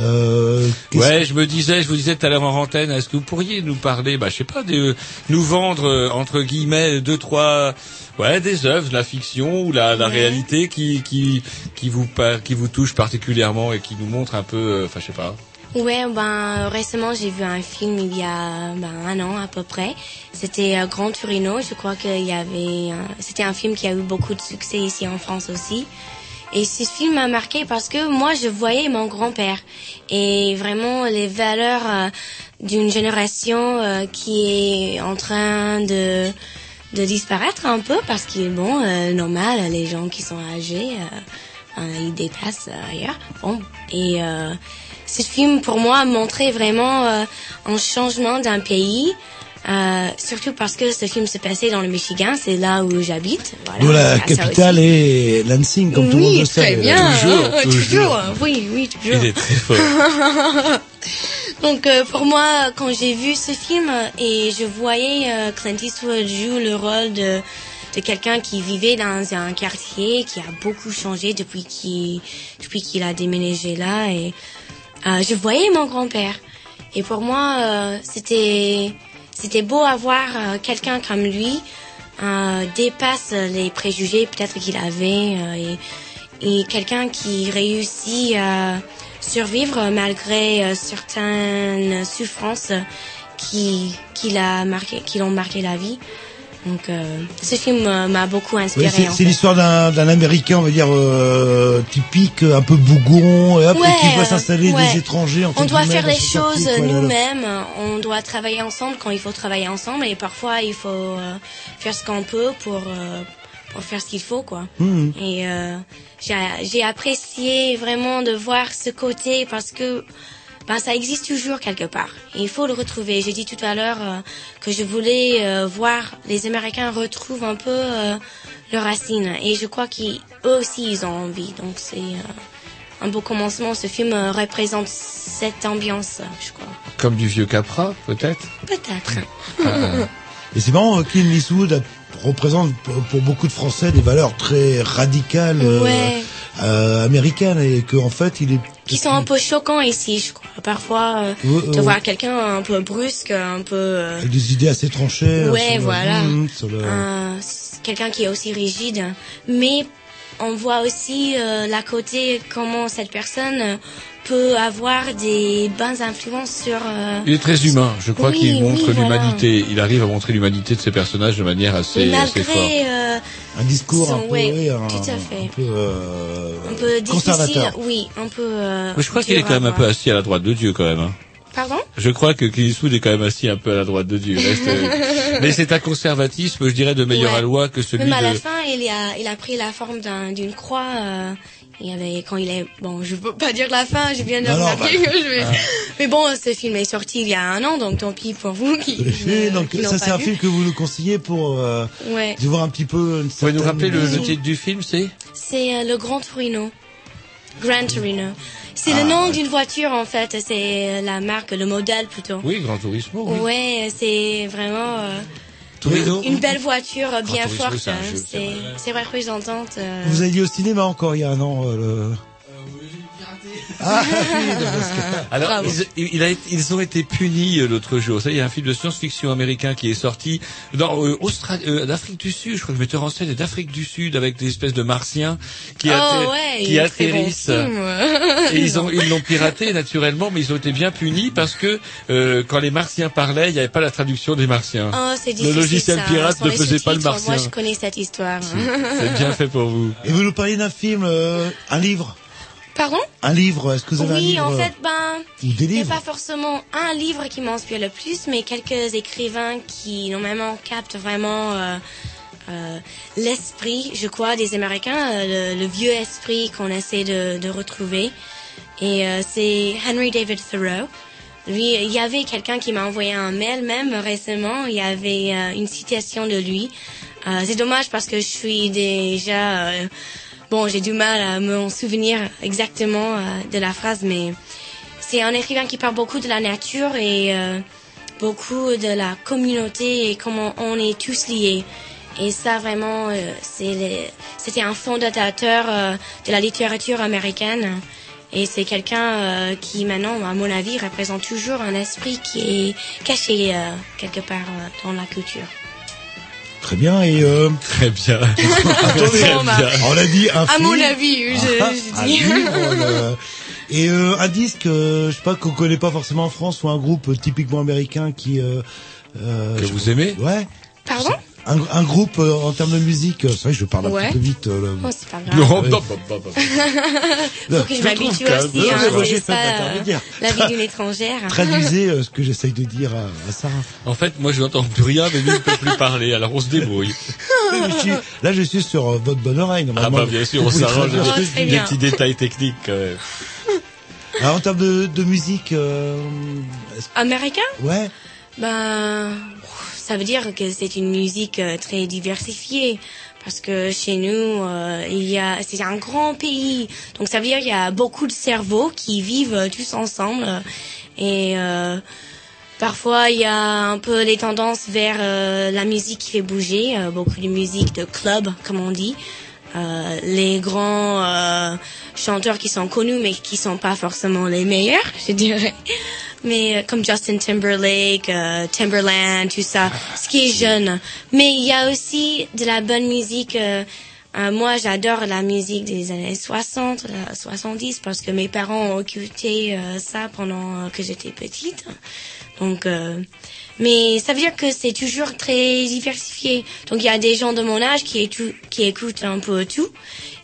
euh, Ouais, je me disais, je vous disais tout à l'heure en antenne, est-ce que vous pourriez nous parler, bah, je sais pas, de, nous vendre, euh, entre guillemets, deux, trois, ouais, des œuvres, la fiction ou la, la réalité qui, qui, qui vous, qui vous touche particulièrement et qui nous montre un peu, euh, enfin, je sais pas. Ouais, ben récemment j'ai vu un film il y a ben, un an à peu près. C'était euh, Grand Torino. Je crois qu'il y avait. euh, C'était un film qui a eu beaucoup de succès ici en France aussi. Et ce film m'a marqué parce que moi je voyais mon grand-père et vraiment les valeurs euh, d'une génération qui est en train de de disparaître un peu parce qu'il est bon euh, normal les gens qui sont âgés euh, euh, ils dépassent euh, ailleurs bon et euh, ce film pour moi montrait vraiment euh, un changement d'un pays euh, surtout parce que ce film se passait dans le Michigan c'est là où j'habite voilà, D'où la capitale est Lansing, comme tout le monde oui le sait. très bien Toujours, euh, toujours oui oui toujours Il est très fort. Donc euh, pour moi, quand j'ai vu ce film et je voyais euh, Clint Eastwood joue le rôle de de quelqu'un qui vivait dans un quartier qui a beaucoup changé depuis qu'il depuis qu'il a déménagé là et euh, je voyais mon grand-père. Et pour moi euh, c'était c'était beau à voir euh, quelqu'un comme lui euh, dépasse les préjugés peut-être qu'il avait et, et quelqu'un qui réussit à survivre malgré euh, certaines souffrances qui qui l'a marqué qui l'ont marqué la vie donc euh, ce film euh, m'a beaucoup inspiré Oui, c'est en l'histoire d'un d'un Américain, on va dire, euh, typique, un peu bougon, et hop, Ouais, qui voit s'installer ouais. des étrangers. entre On doit faire les choses nous-mêmes. On doit travailler ensemble quand il faut travailler ensemble. Et parfois, il faut euh, faire ce qu'on peut pour, euh, pour faire ce qu'il faut, quoi. Mhm. Et euh, j'ai j'ai apprécié vraiment de voir ce côté parce que ben, ça existe toujours quelque part. Et il faut le retrouver. J'ai dit tout à l'heure euh, que je voulais euh, voir les Américains retrouvent un peu euh, leurs racines. Et je crois qu'eux aussi, ils ont envie. Donc c'est euh, un beau commencement. Ce film euh, représente cette ambiance, je crois. Comme du vieux Capra, peut-être? Peut-être. Et c'est marrant, Clint Eastwood a- représente pour beaucoup de Français des valeurs très radicales euh, Ouais. euh, américaines et qu'en fait il est Qui sont un peu choquants ici, je crois. Parfois, euh, Ouais, de ouais. voir quelqu'un un peu brusque, un peu... euh, avec des idées assez tranchées. euh, Ouais, le- voilà. Le- un- c- quelqu'un qui est aussi rigide. Mais on voit aussi euh, la côté comment cette personne euh, peut avoir des bonnes influences sur. euh, Il est très humain. Je crois Oui, qu'il oui, montre voilà. l'humanité. Il arrive à montrer l'humanité de ses personnages de manière assez, mais assez forte. malgré euh, un discours son- un peu, ouais, oui, un, tout à fait. un peu, euh, un peu difficile, conservateur. oui, un peu. euh, Mais je crois qu'il est quand même un peu assis à la droite de Dieu quand même. hein. Pardon? Je crois que Clint Eastwood est quand même assis un peu à la droite de Dieu. Reste- euh, Mais c'est un conservatisme, je dirais, de meilleure Ouais. aloi que celui Même à la de... fin, il a, il a pris la forme d'un- d'une croix. euh, il y avait quand il est bon, je peux pas dire la fin, je viens de Non, non, remarquer bah, que je vais. ah. Mais bon, ce film est sorti il y a un an, donc tant pis pour vous qui. Oui, donc qui n'ont ça c'est un film que vous nous conseillez pour euh, Ouais. de voir un petit peu une Vous pouvez nous rappeler le, le titre du film, c'est C'est euh, le Grand Torino. Grand Torino. C'est Ah, le nom ouais. d'une voiture en fait. C'est euh, la marque, le modèle plutôt. Oui, Grand Turismo. Oui. Ouais, c'est vraiment euh, Torino. une belle voiture euh, bien Turismo, forte. c'est hein. c'est c'est représentante. euh, Vous alliez au cinéma encore il y a un an. euh, le... Ah, Alors, ils, il a été- ils ont été punis euh, l'autre jour. Ça, il y a un film de science-fiction américain qui est sorti dans euh, Australie, euh, d'Afrique du Sud. Je crois que le metteur en scène est d'Afrique du Sud avec des espèces de martiens qui, Oh, atter- ouais, qui bon atterrissent. et ils ont ils l'ont piraté naturellement, mais ils ont été bien punis parce que euh, quand les martiens parlaient, il n'y avait pas la traduction des martiens. Oh, c'est le logiciel ça. pirate ne faisait pas le martien. Moi, je connais cette histoire. C'est bien fait pour vous. Et vous nous parliez d'un film, euh, un livre Pardon Un livre, est-ce que vous avez un Oui, livre en fait, ben, ou des livres pas forcément un livre qui m'inspire le plus, mais quelques écrivains qui normalement captent vraiment euh, euh, l'esprit, je crois, des Américains, euh, le, le vieux esprit qu'on essaie de, de retrouver. Et euh, c'est Henry David Thoreau. Lui, il y avait quelqu'un qui m'a envoyé un mail même récemment. Il y avait euh, une citation de lui. Euh, c'est dommage parce que je suis déjà euh, bon, j'ai du mal à me souvenir exactement euh, de la phrase, mais c'est un écrivain qui parle beaucoup de la nature et euh, beaucoup de la communauté et comment on est tous liés. Et ça vraiment, euh, c'était un fondateur de la littérature américaine. Et c'est quelqu'un qui maintenant, à mon avis, représente toujours un esprit qui est caché quelque part dans la culture. Très bien, et... Euh... Très bien. Attendez, Bon, bah, on a dit un à mon film. avis, je- Ah, je un dis. euh, Et euh, un disque, euh, je sais pas, qu'on connaît pas forcément en France, ou un groupe typiquement américain qui... Euh, euh, Que je- vous aimez Ouais. Pardon? Un, un groupe euh, en termes de musique, euh, c'est vrai que je parle un Ouais. peu vite. euh. Oh, c'est pas grave. Non, non, pas, pas, pas. Faut que je m'habitue aussi, Non, hein, c'est euh, la vie d'une étrangère. Traduisez euh, ce que j'essaye de dire à, à Sarah. En fait, moi, je n'entends plus rien, mais lui ne peut plus parler, alors on se débrouille. Je suis- là, je suis sur euh, votre bonne oreille. Ah bah, bien sûr, on s'arrange Oh, des bien. petits détails techniques, quand même. Alors, en termes de, de musique, euh, Américain? Ouais. Ben, ça veut dire que c'est une musique euh, très diversifiée. Parce que chez nous, euh, il y a, c'est un grand pays. Donc ça veut dire qu'il y a beaucoup de cerveaux qui vivent euh, tous ensemble. Et euh, parfois, il y a un peu les tendances vers la musique qui fait bouger. beaucoup de musique de club, comme on dit. Euh, les grands euh, chanteurs qui sont connus mais qui sont pas forcément les meilleurs, je dirais. Mais euh, comme Justin Timberlake, euh, Timberland, tout ça, ce qui est jeune. Mais il y a aussi de la bonne musique. moi, j'adore la musique des années 60, euh, 70 parce que mes parents ont écouté ça pendant que j'étais petite. Donc, mais ça veut dire que c'est toujours très diversifié. Donc il y a des gens de mon âge qui, écoutent un peu tout.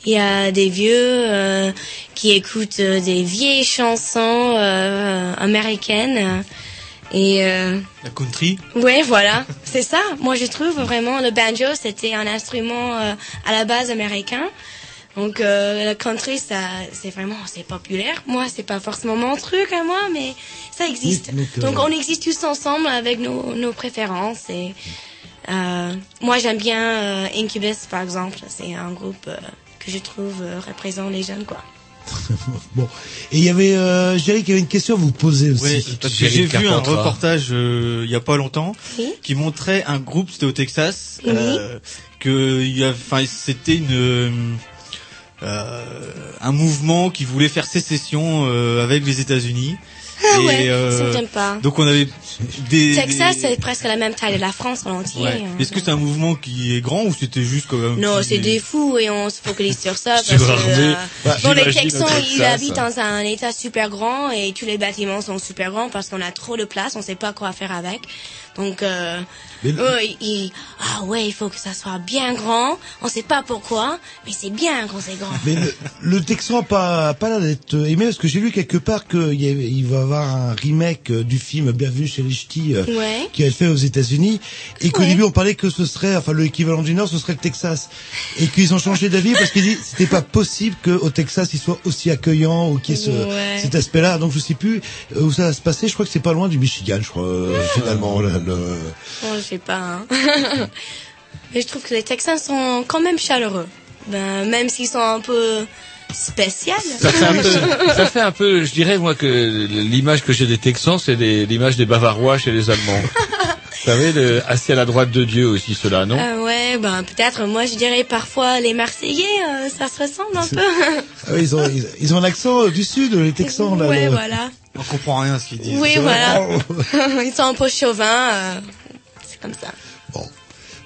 Il y a des vieux euh, qui écoutent euh, des vieilles chansons euh, américaines. Et euh, La country. ouais, voilà, c'est ça. Moi, je trouve vraiment le banjo, c'était un instrument euh, à la base américain. Donc euh, le country, ça, c'est vraiment, c'est populaire. Moi, c'est pas forcément mon truc à moi, mais ça existe. Oui, donc, euh, Donc on existe tous ensemble avec nos, nos préférences. Et euh, moi, j'aime bien euh, Incubus, par exemple. C'est un groupe euh, que je trouve euh, représente les jeunes, quoi. Bon. Et il y avait, euh, Jerry, qui avait une question à vous poser aussi. Ouais, parce que j'ai vu un reportage euh, il y a pas longtemps Oui. qui montrait un groupe, c'était au Texas, Oui. euh, que il y a, enfin c'était une un mouvement qui voulait faire sécession euh, avec les États-Unis. Ah ouais, euh, ça me gêne pas. Donc on avait des Texas, des- c'est presque la même taille de la France en entier. Ouais. hein. Est-ce que c'est un mouvement qui est grand ou c'était juste comme Non, c'est des fous et on se focalise sur ça. Parce que, euh, Bah, bon, les Texans, ils habitent dans un état super grand et tous les bâtiments sont super grands parce qu'on a trop de place, on sait pas quoi faire avec. Donc, euh, Mais eux, ils- ils- ah ouais, il faut que ça soit bien grand. On sait pas pourquoi, mais c'est bien quand c'est grand. Mais le, le Texan pas, pas l'air d'être aimé parce que j'ai lu quelque part qu'il il va y avoir un remake euh, du film Bienvenue chez les Ch'tis euh, Ouais. qui a été fait aux États-Unis et qu'au Ouais. début on parlait que ce serait, enfin le équivalent du Nord, ce serait le Texas et qu'ils ont changé d'avis parce qu'ils disent c'était pas possible qu'au Texas il soit aussi accueillant ou qu'il y ait ce, Ouais. cet aspect-là. Donc je sais plus euh, où ça va se passer. Je crois que c'est pas loin du Michigan, je crois euh, finalement. Le, le- Bon, je sais pas. hein. mais je trouve que les Texans sont quand même chaleureux. Ben, même s'ils sont un peu spéciaux. Ça fait, un peu, ça fait un peu, je dirais moi que l'image que j'ai des Texans, c'est l'image des Bavarois chez les Allemands. Vous savez, le, assis à la droite de Dieu aussi, cela, non? Ah ouais, ben peut-être. Moi, je dirais parfois les Marseillais, euh, ça se ressemble un peu. Ah ils, ont, ils, ils ont un accent euh, du sud, les Texans. Là, ouais, le- voilà. On comprend rien à ce qu'ils disent. Oui, voilà. Ils sont un peu chauvins. euh, c'est comme ça.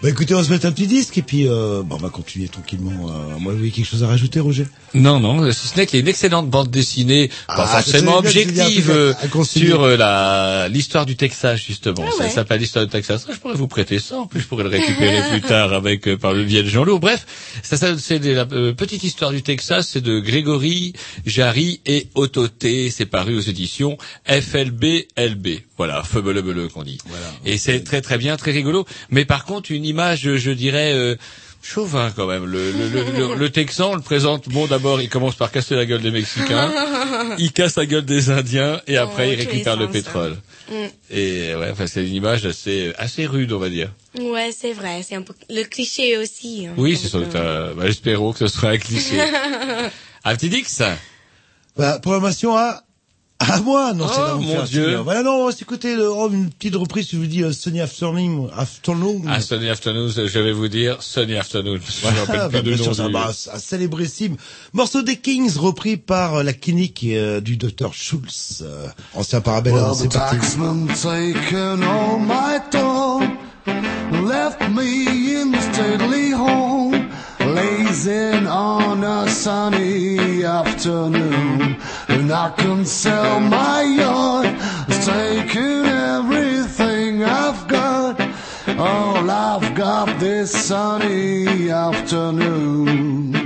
Bah écoutez, on se mettre un petit disque et puis euh, bon, on va continuer tranquillement. Euh, moi, vous avez quelque chose à rajouter, Roger? Non, non, si ce n'est qu'il y a une excellente bande dessinée, pas Ah, forcément objective, euh, sur euh, la l'histoire du Texas justement. Ah ça ouais. s'appelle l'histoire du Texas. Je pourrais vous prêter ça. En plus, je pourrais le récupérer plus tard avec euh, par le biais de Jean-Loup. Bref, Ça, ça c'est la euh, petite histoire du Texas, c'est de Grégory, Jarry et Ototé. C'est paru aux éditions FLBLB. Voilà, feubelebele qu'on dit. Et c'est très très bien, très rigolo. Mais par contre, une image, je dirais. Euh, Chauvin quand même. Le, le, le, le- le Texan on le présente. Bon, d'abord, il commence par casser la gueule des Mexicains, il casse la gueule des Indiens, et après, il récupère le pétrole. Mm. Et ouais, enfin, c'est une image assez assez rude, on va dire. Ouais, c'est vrai. C'est un peu le cliché aussi. hein. Oui, c'est sûr. t'as- Bah, espérons que ce soit un cliché. un petit Dix? Bah, programmation à à moi, non, c'est Oh, mon fait un Dieu. Voilà, non, on va s'écouter oh, une petite reprise, je vous dis, euh, Sunny Afternoon, Afternoon. Ah, Sunny Afternoon, je vais vous dire Sunny Afternoon. Ah, plus bah, de bien nom sûr, ça, du- bah, un célébrissime morceau des Kings repris par euh, la clinique euh, du docteur Schulz, euh, ancien parabelle. Well, c'est parti. taken all my dough, left me in the stately home, lazing on a sunny afternoon. And I can sell my yacht, it's taken everything I've got, all I've got this sunny afternoon.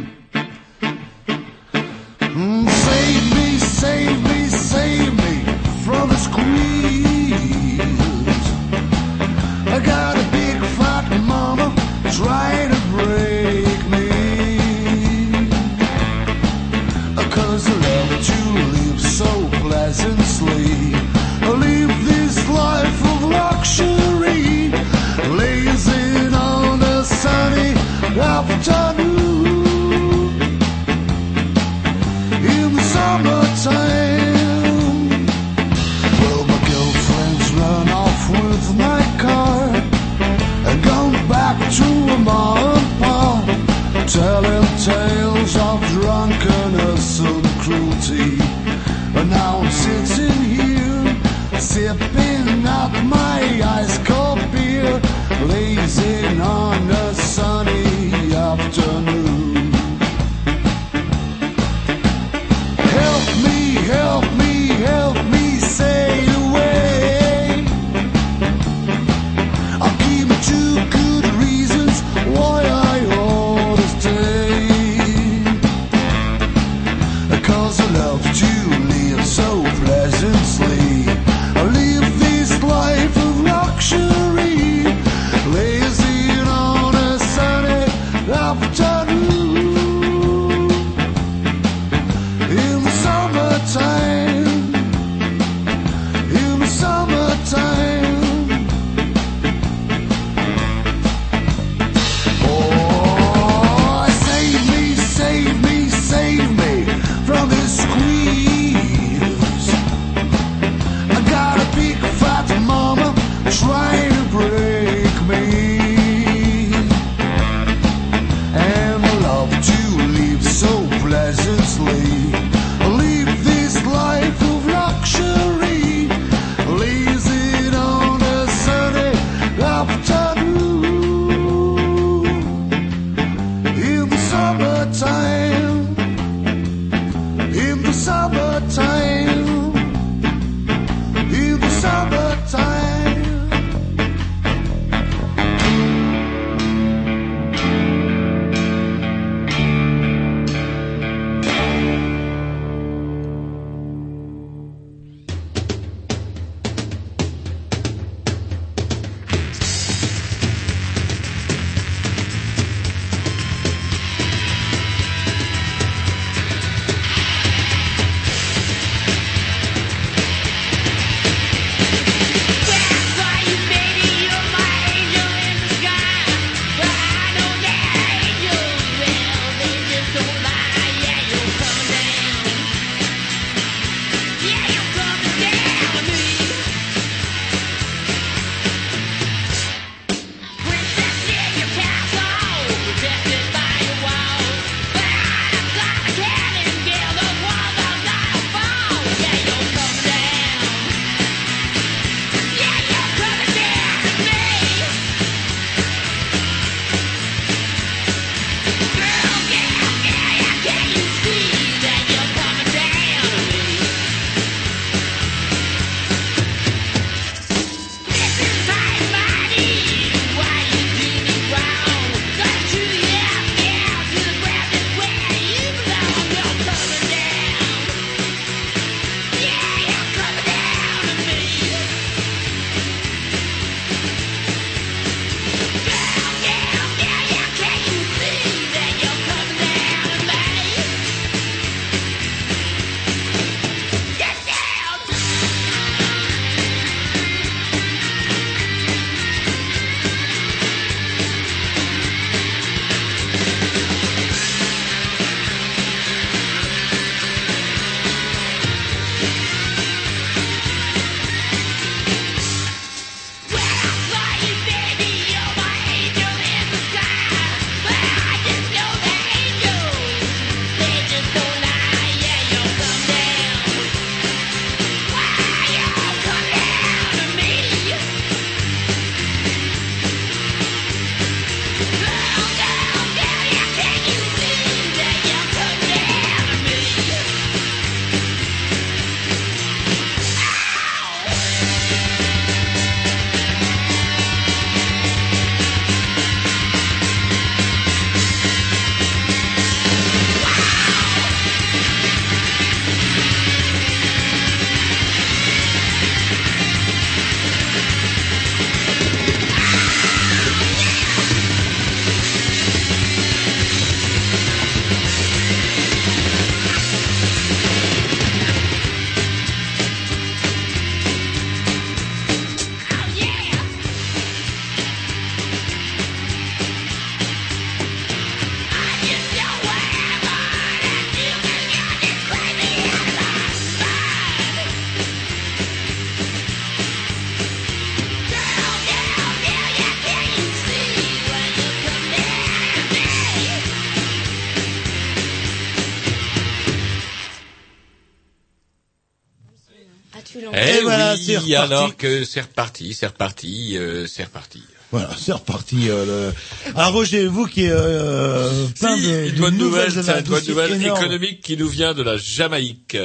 Reparti. alors que c'est reparti, c'est reparti, euh, c'est reparti. Voilà, c'est reparti. Euh, le... Alors Roger, vous qui est euh, plein Si, de, une de bonne nouvelle, c'est une bonne nouvelle économique qui nous vient de la Jamaïque.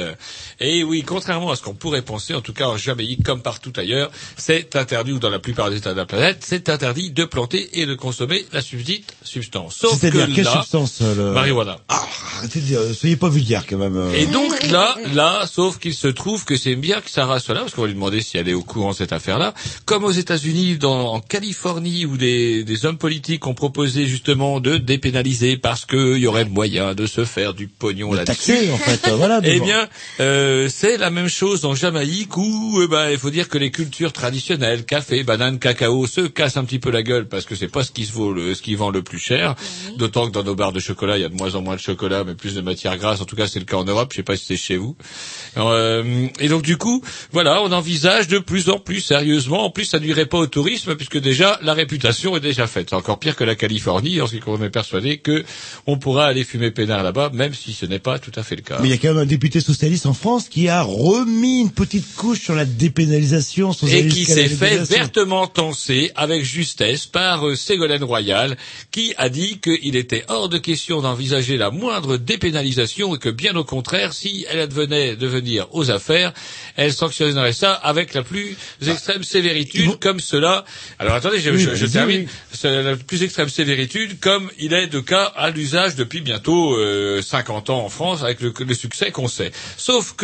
Et oui, contrairement à ce qu'on pourrait penser, en tout cas en Jamaïque comme partout ailleurs, c'est interdit, ou dans la plupart des États de la planète, c'est interdit de planter et de consommer la subdite substance. Sauf que C'est-à-dire quelle là, substance euh, le... marijuana. Ah, soyez pas vulgaire quand même. euh. Et donc là, là, sauf qu'il se trouve que c'est bien que Sarah soit là, parce qu'on va lui demander si elle est au courant de cette affaire-là. Comme aux États-Unis, dans, en Californie, où des, des hommes politiques ont proposé justement de dépénaliser parce qu'il y aurait moyen de se faire du pognon là-dessus. en fait, euh, voilà, Eh bien, euh, c'est la même chose en Jamaïque où, euh, bah, il faut dire que les cultures traditionnelles, café, banane, cacao, se cassent un petit peu la gueule parce que c'est pas ce qui se vaut, le, ce qui vend le plus cher. D'autant que dans nos barres de chocolat, il y a de moins en moins de chocolat, mais plus de matière grasse. En tout cas, c'est le cas en Europe. Je sais pas si c'est chez vous. Euh, et donc, du coup, voilà, on envisage de plus en plus sérieusement. En plus, ça nuirait pas au tourisme puisque déjà la réputation est déjà faite. C'est encore pire que la Californie, en ce qu'on est persuadé que on pourra aller fumer peinard là-bas, même si ce n'est pas tout à fait le cas. Mais il y a quand même un député socialiste en France qui a remis une petite couche sur la dépénalisation. sans et qui s'est fait vertement tenser avec justesse par euh, Ségolène Royal, qui a dit qu'il était hors de question d'envisager la moindre dépénalisation et que bien au contraire, si elle advenait de venir aux affaires, elle sanctionnerait ça avec la plus extrême sévéritude, comme cela. Alors attendez, je, Oui, je- je allez-y, termine. oui. La plus extrême sévéritude, comme il est de cas à l'usage depuis bientôt euh, 50 ans en France, avec le, le succès qu'on sait. Sauf que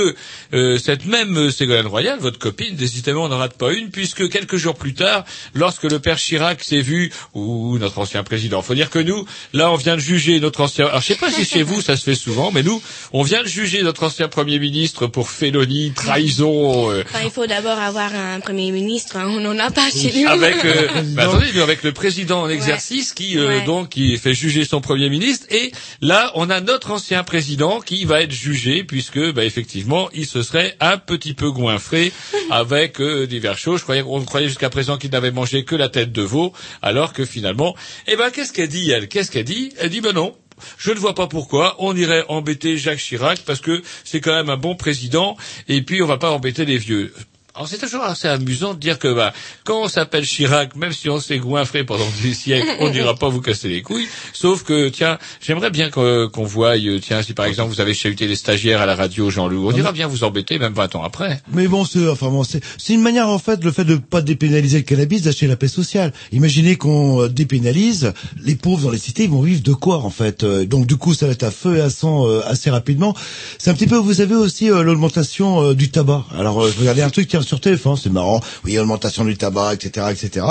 euh, cette même Ségolène Royal, votre copine, décidément n'en rate pas une, puisque quelques jours plus tard, lorsque le père Chirac s'est vu, ou notre ancien président, faut dire que nous, là, on vient de juger notre ancien. Alors, je sais pas si chez vous ça se fait souvent, mais nous, on vient de juger notre ancien premier ministre pour félonie, trahison. euh, Enfin, il faut d'abord avoir un premier ministre. hein, On n'en a pas chez nous. avec euh, bah, attendez, avec le président en exercice qui euh, Ouais. donc qui fait juger son premier ministre et là on a notre ancien président qui va être jugé puisque bah, effectivement il se serait un petit peu goinfré avec euh, divers choses. Je croyais on croyait jusqu'à présent qu'il n'avait mangé que la tête de veau alors que finalement eh ben qu'est-ce qu'elle dit elle? Qu'est-ce qu'elle dit? Elle dit ben non. Je ne vois pas pourquoi on irait embêter Jacques Chirac parce que c'est quand même un bon président et puis on va pas embêter les vieux. Alors c'est toujours assez amusant de dire que bah, quand on s'appelle Chirac, même si on s'est goinfré pendant des siècles, on dira pas vous casser les couilles. Sauf que tiens, j'aimerais bien qu'on qu'on voie, euh, tiens, si par exemple vous avez chahuté les stagiaires à la radio, Jean-Loup, on ira bien vous embêter, même 20 ans après. Mais bon, c'est enfin bon, c'est c'est une manière en fait le fait de pas dépénaliser le cannabis d'acheter la paix sociale. Imaginez qu'on euh, dépénalise, les pauvres dans les cités ils vont vivre de quoi en fait Euh, Donc du coup ça va être à feu et à sang assez rapidement. C'est un petit peu vous avez aussi l'augmentation du tabac. Alors je regardais un truc tiens sur TF1, c'est marrant. Oui, augmentation du tabac, etc., etc.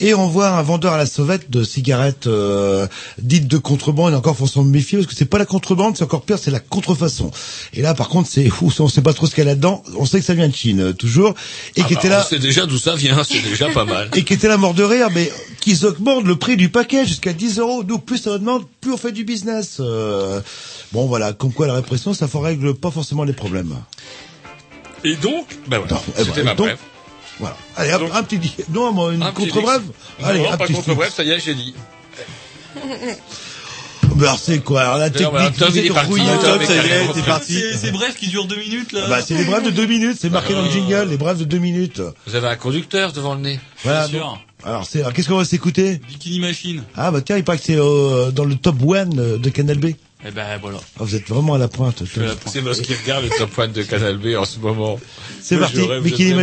Et on voit un vendeur à la sauvette de cigarettes euh, dites de contrebande. Et encore faut s'en méfier parce que c'est pas la contrebande, c'est encore pire, c'est la contrefaçon. Et là par contre c'est ouf, on sait pas trop ce qu'il y a là-dedans. On sait que ça vient de Chine euh, toujours et Ah qui bah, était là sait déjà d'où ça vient, c'est déjà pas mal. et qui était là mort de rire, mais qu'ils augmentent le prix du paquet jusqu'à 10 euros. Nous, plus ça augmente, plus on fait du business. Euh, bon, voilà, comme quoi la répression, ça ne règle pas forcément les problèmes. Et donc, ben voilà, Eh c'était ben, ma donc, brève. Voilà. Allez, hop, un petit, non, moi, une Un petit contre-brève. Allez, non, un pas petit contre bref, ça y est, j'ai dit. Alors, c'est quoi Alors, la D'ailleurs, voilà, technique, Tom, il est parti. rouillé. Tom, ça y est, t'es parti. C'est bref qui dure deux minutes là. Bah, c'est les brèves de deux minutes, c'est marqué dans le jingle, les brèves de deux minutes. Vous avez un conducteur devant le nez. Voilà. Bien sûr. donc- Alors, c'est, qu'est-ce qu'on va s'écouter? Bikini Machine. Ah, bah, tiens, il paraît que c'est euh, dans le top one euh, de Canal B. Eh ben voilà. Ah, vous êtes vraiment à la pointe. C'est parce qu'il regarde le top de Canal B en ce moment. C'est parti, je rêve Bikini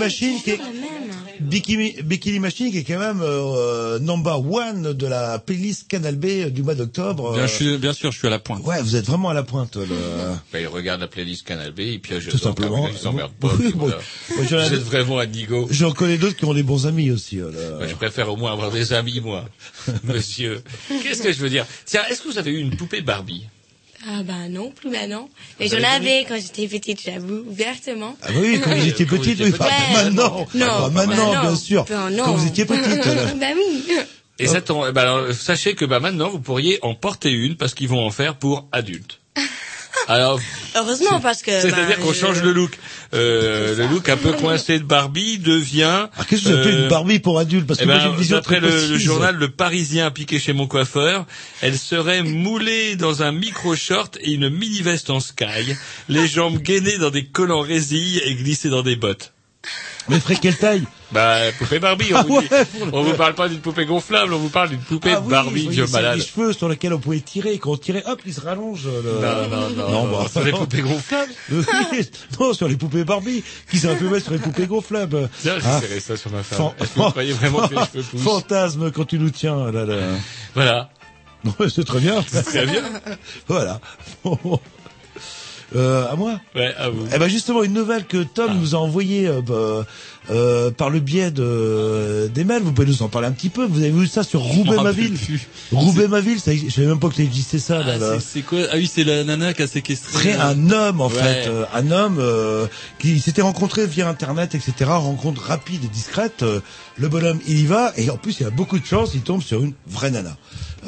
Machine qui est Bikini, Bikini Machine qui est quand même euh, number one de la playlist Canal B du mois d'octobre. Bien, Euh, je suis- bien sûr, je suis à la pointe. Ouais, vous êtes vraiment à la pointe. Le... Bah, il regarde la playlist Canal B, il pioche Tout simplement. car il s'emmerde pas. Oui, puis bon. voilà. Moi, j'en ai- Vous êtes vraiment un nigo. J'en connais d'autres qui ont des bons amis aussi. euh. Bah, je préfère au moins avoir des amis, moi, monsieur. Qu'est-ce que je veux dire? Tiens, est-ce que vous avez eu une poupée Barbie? Ah bah non, plus maintenant. Mais Vous j'en avais quand j'étais petite, j'avoue, ouvertement. Ah oui, quand vous étiez petite, oui, Ouais. maintenant, Non, Ah, bah maintenant, non. bien sûr, Ben non. quand vous étiez petite. là. bah oui. Et ça tombe- eh ben alors, sachez que bah, maintenant, vous pourriez en porter une parce qu'ils vont en faire pour adultes. Alors, Heureusement parce que. c'est-à-dire bah, qu'on je- change le look. Euh, le look un peu coincé de Barbie devient... Ah, Qu'est-ce que vous appelez euh, une Barbie pour adulte Parce que Eh moi ben, j'ai une vision très le, le journal Le Parisien piqué chez mon coiffeur, elle serait moulée dans un micro-short et une mini-veste en sky, les jambes gainées dans des collants résille et glissées dans des bottes. Mais ferait quelle taille Bah, poupée Barbie, on, Ah vous, dit. ouais, on vous parle pas d'une poupée gonflable, on vous parle d'une poupée Ah oui, Barbie, vieux malade. des cheveux sur lesquels on pouvait tirer. Et quand on tirait, hop, ils se rallongent. Le... Non, non, non, non, sur les poupées gonflables non, sur les poupées Barbie, qui s'est un peu mal sur les poupées gonflables. Tiens, j'ai Ah. serré ça sur ma femme. Fan- vous croyez vraiment que les cheveux poussent Fantasme quand tu nous tiens. Là, là. Voilà. Ouais, c'est très bien. C'est très bien. voilà. Euh, à moi Ouais, à vous. Eh ben justement une nouvelle que Tom nous a envoyée euh, bah, euh, par le biais de des mails. Vous pouvez nous en parler un petit peu. Vous avez vu ça sur Roubaix ma ville. Roubaix ma ville. Ça, je savais même pas que ça existait ça. Ah, là. c'est- c'est quoi? Ah oui, c'est la nana qui a séquestré. Serait un homme en Ouais. fait, euh, un homme euh, qui s'était rencontré via internet, etc. Rencontre rapide et discrète. euh, le bonhomme il y va et en plus il a beaucoup de chance, il tombe sur une vraie nana.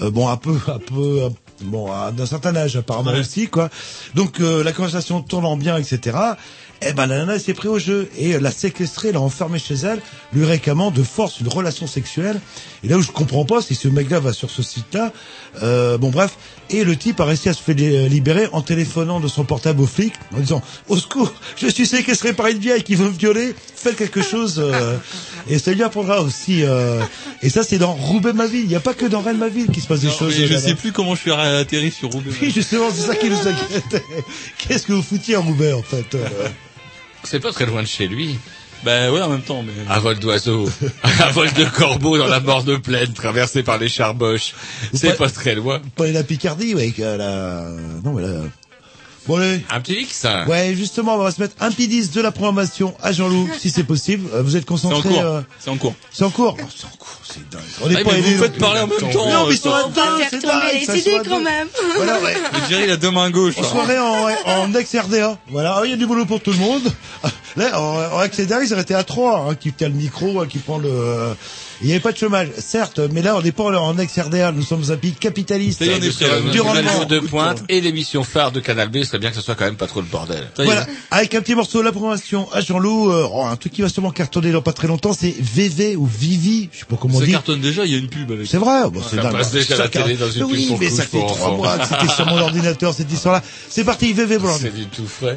Euh, bon un peu, un peu, un- bon à- d'un certain âge apparemment Ouais. aussi quoi. Donc euh, la conversation tournant bien, etc. Eh ben la nana elle s'est pris au jeu et euh, l'a séquestré, l'a enfermé chez elle, lui réclamant de force une relation sexuelle. Et là où je comprends pas, c'est ce mec-là va sur ce site-là. Euh, bon bref, et le type a réussi à se faire li- libérer en téléphonant de son portable au flic en disant au secours, je suis séquestré par une vieille qui veut me violer, faites quelque chose. euh, et ça lui apprendra aussi. euh, et ça c'est dans Roubaix ma ville. Il n'y a pas que dans Rennes ma ville qui se passe des Non, choses. je sais plus comment je suis atterri sur Roubaix. Oui, justement, c'est ça qui nous inquiète. Qu'est-ce que vous foutiez en Roubaix en fait euh? C'est pas très loin de chez lui. Ben ouais, en même temps, mais. Un vol d'oiseau, un vol de corbeau dans la mort de plaine, traversé par les charboches. C'est pas très loin. Pas la Picardie, ouais, que la... Non, mais là... Bon, allez. Un petit X hein. Ouais, justement, on va se mettre un petit 10 de la programmation à Jean-Loup, si c'est possible. Euh, Vous êtes C'est en concentré cours. euh, C'est en cours. C'est en cours Oh, C'est en cours, c'est dingue. On Ah, n'est mais pas vous faites parler en même temps. Non, mais euh, ils sont à deux, c'est dingue, les CD quand deux. même. Voilà, ouais. Je dirais, il a deux mains gauches. En soirée en, ouais, en ex-RDA. Voilà, il y a du boulot pour tout le monde. Là, en, en ex-RDA, ils arrêtaient à trois, hein, qui tient le micro, hein, qui prend le... Il n'y avait pas de chômage, certes, mais là, on n'est pas en ex-RDA, nous sommes un pays capitaliste. Ça est, on de pointe et l'émission phare de Canal B, ce serait bien que ce soit quand même pas trop le bordel. Ça. Voilà, avec un petit morceau de la programmation à Jean-Loup, euh, oh, un truc qui va sûrement cartonner dans pas très longtemps, c'est VV ou Vivi, je sais pas comment on Ça dit. cartonne déjà, il y a une pub avec. C'est vrai, bon, c'est Ça dingue. passe déjà à la Ça télé dans une oui, pub pour mais ça fait trois mois que c'était sur mon ordinateur cette histoire-là. C'est parti, VV Blonde. C'est du tout frais.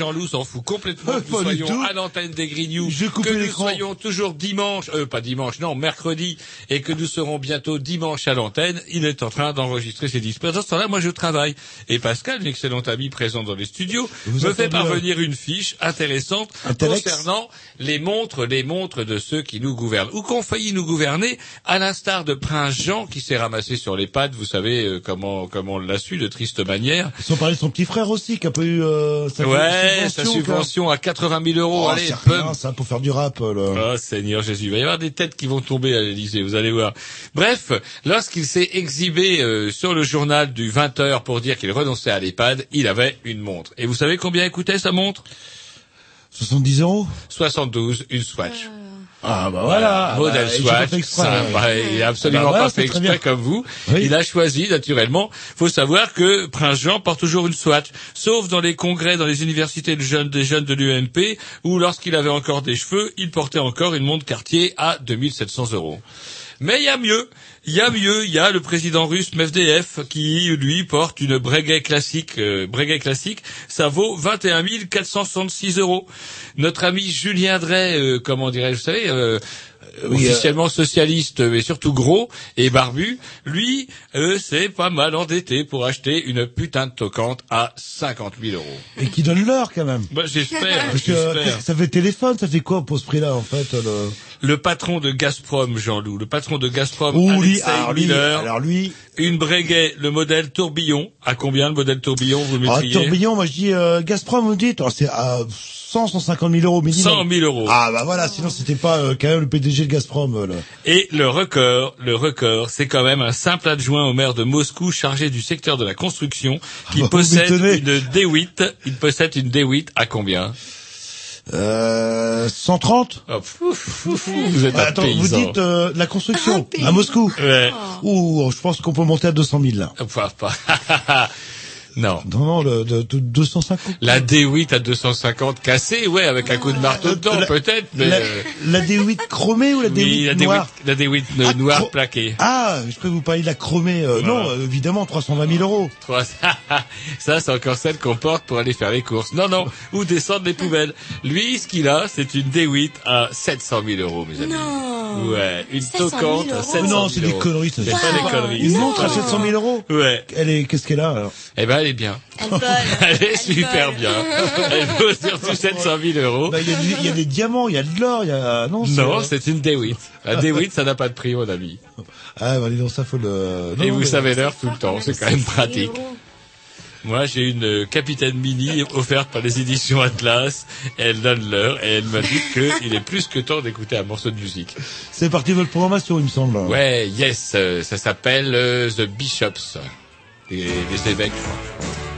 Jean-Loup s'en fout complètement que nous soyons à l'antenne des Grignoux, que nous soyons toujours dimanche, euh, pas dimanche, non, mercredi, et que nous serons bientôt dimanche à l'antenne, il est en train d'enregistrer ses disques. Pendant ce temps-là, moi je travaille. Et Pascal, une excellente amie présente dans les studios, Vous me fait parvenir une fiche intéressante Un telex concernant les montres, les montres de ceux qui nous gouvernent, ou qui ont failli nous gouverner, à l'instar de Prince Jean qui s'est ramassé sur les pattes, vous savez euh, comment, comment on l'a su, de triste manière. Sans parler de son petit frère aussi, qui a pas eu euh, sa Ouais, sa subvention, à 80 000 euros. Oh, Allez, rien, ça, pour faire du rap, là. Oh Seigneur Jésus, il va y avoir des têtes qui vont tomber à l'Élysée, vous allez voir. Bref, lorsqu'il s'est exhibé euh, sur le journal du 20h pour dire qu'il renonçait à l'EHPAD, il avait une montre. Et vous savez combien coûtait sa montre? 70 euros? 72, une Swatch. Ah, bah voilà. Modèle bah, j'ai Swatch. pas fait exprès. ça, bah, il a absolument Bah voilà, pas fait exprès comme vous. Oui. Il a choisi, naturellement. Faut savoir que Prince Jean porte toujours une Swatch. Sauf dans les congrès, dans les universités de jeunes, des jeunes de l'UNP, où lorsqu'il avait encore des cheveux, il portait encore une montre Cartier à 2700 euros. Mais il y a mieux. Il y a mieux. Il y a le président russe Medvedev qui, lui, porte une Breguet classique. Euh, Breguet classique, ça vaut 21 466 euros. Notre ami Julien Drey, euh, comment dirais-je, vous savez, euh, Oui, euh, officiellement socialiste, mais surtout gros et barbu, lui, euh, c'est pas mal endetté pour acheter une putain de toquante à 50 000 euros. Et qui donne l'heure, quand même. Bah, j'espère, Parce que, j'espère. ça fait téléphone, ça fait quoi pour ce prix-là, en fait, le... Le patron de Gazprom, Jean-Loup, le patron de Gazprom, Ouh, Alexei alors lui, Miller, alors lui, une Breguet, le modèle tourbillon. À combien le modèle tourbillon, vous le ah, mettriez tourbillon, moi je dis, euh, Gazprom, vous dites, alors, c'est à 100, 150 000 euros minimum. 100 000 euros. Ah, bah voilà, sinon c'était pas euh, quand même le PDG de Gazprom, euh, là. Et le record, le record, c'est quand même un simple adjoint au maire de Moscou chargé du secteur de la construction qui Vous possède une D8. Il possède une D8 à combien? Euh, 130 Oh, fou, fou, fou, Vous êtes Ah, vous dites euh, la construction à Moscou Ouais. Ouh, je pense qu'on peut monter à 200 000 là. Non. Non, non, le, de, de 250. La D8 à 250 cassée, ouais, avec un coup de marteau dedans, peut-être, mais... La, euh, la D8 chromée ou la D8 oui, la D8, noire la D8 ne- Ah, noire plaquée. Ah, je que vous parliez de la chromée. Euh, Voilà. Non, euh, évidemment, 320 000 euros. Trois- Ça, c'est encore celle qu'on porte pour aller faire les courses. Non, non, ou descendre les poubelles. Lui, ce qu'il a, c'est une D8 à 700 000 euros, mes amis. Non. Ouais, une 700 000 toquante à euros. 700 000 non, c'est des euros. conneries. ça. C'est pas des conneries. Une montre à des 700 000 euros Ouais. Elle est, qu'est-ce qu'elle a alors? Eh ben, elle est bien. Elle vole. Elle est super bien. Elle vaut surtout 700 000 euros. Bah, Il y, a du- il y a des diamants, il y a de l'or, il y a non. c'est- Non, c'est une D8. La D8, ça n'a pas de prix, mon ami. Ah, bah, dis donc, ça faut le. Non, Et vous mais- savez l'heure tout le temps, c'est quand même pratique. Moi, j'ai une euh, capitaine Mini offerte par les éditions Atlas. Elle donne l'heure et elle m'a dit qu'il est plus que temps d'écouter un morceau de musique. C'est parti de votre programmation, il me semble. Ouais, yes, euh, ça s'appelle euh, The Bishops. Les, les évêques, je.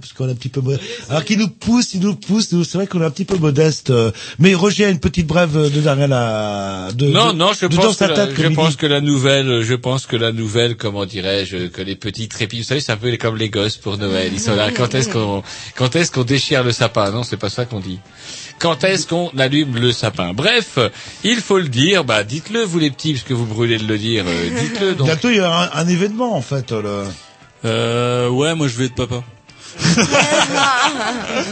Parce qu'on est un petit peu... Alors qu'il nous pousse, il nous pousse, c'est vrai qu'on est un petit peu modeste. euh, Mais Roger a une petite brève de dernière la... De, Non, de- non, je pense, que la, je pense que la nouvelle, je pense que la nouvelle, comment dirais-je, que les petits trépis, vous savez, c'est un peu comme les gosses pour Noël. Ils sont là. Quand est-ce qu'on, quand est-ce qu'on déchire le sapin? Non, c'est pas ça qu'on dit. Quand est-ce qu'on allume le sapin? Bref, il faut le dire. Bah, dites-le vous les petits, parce que vous brûlez de le dire. euh, dites-le donc. Bientôt, il y a un, un événement, en fait. Le... Euh, ouais, moi je vais être papa.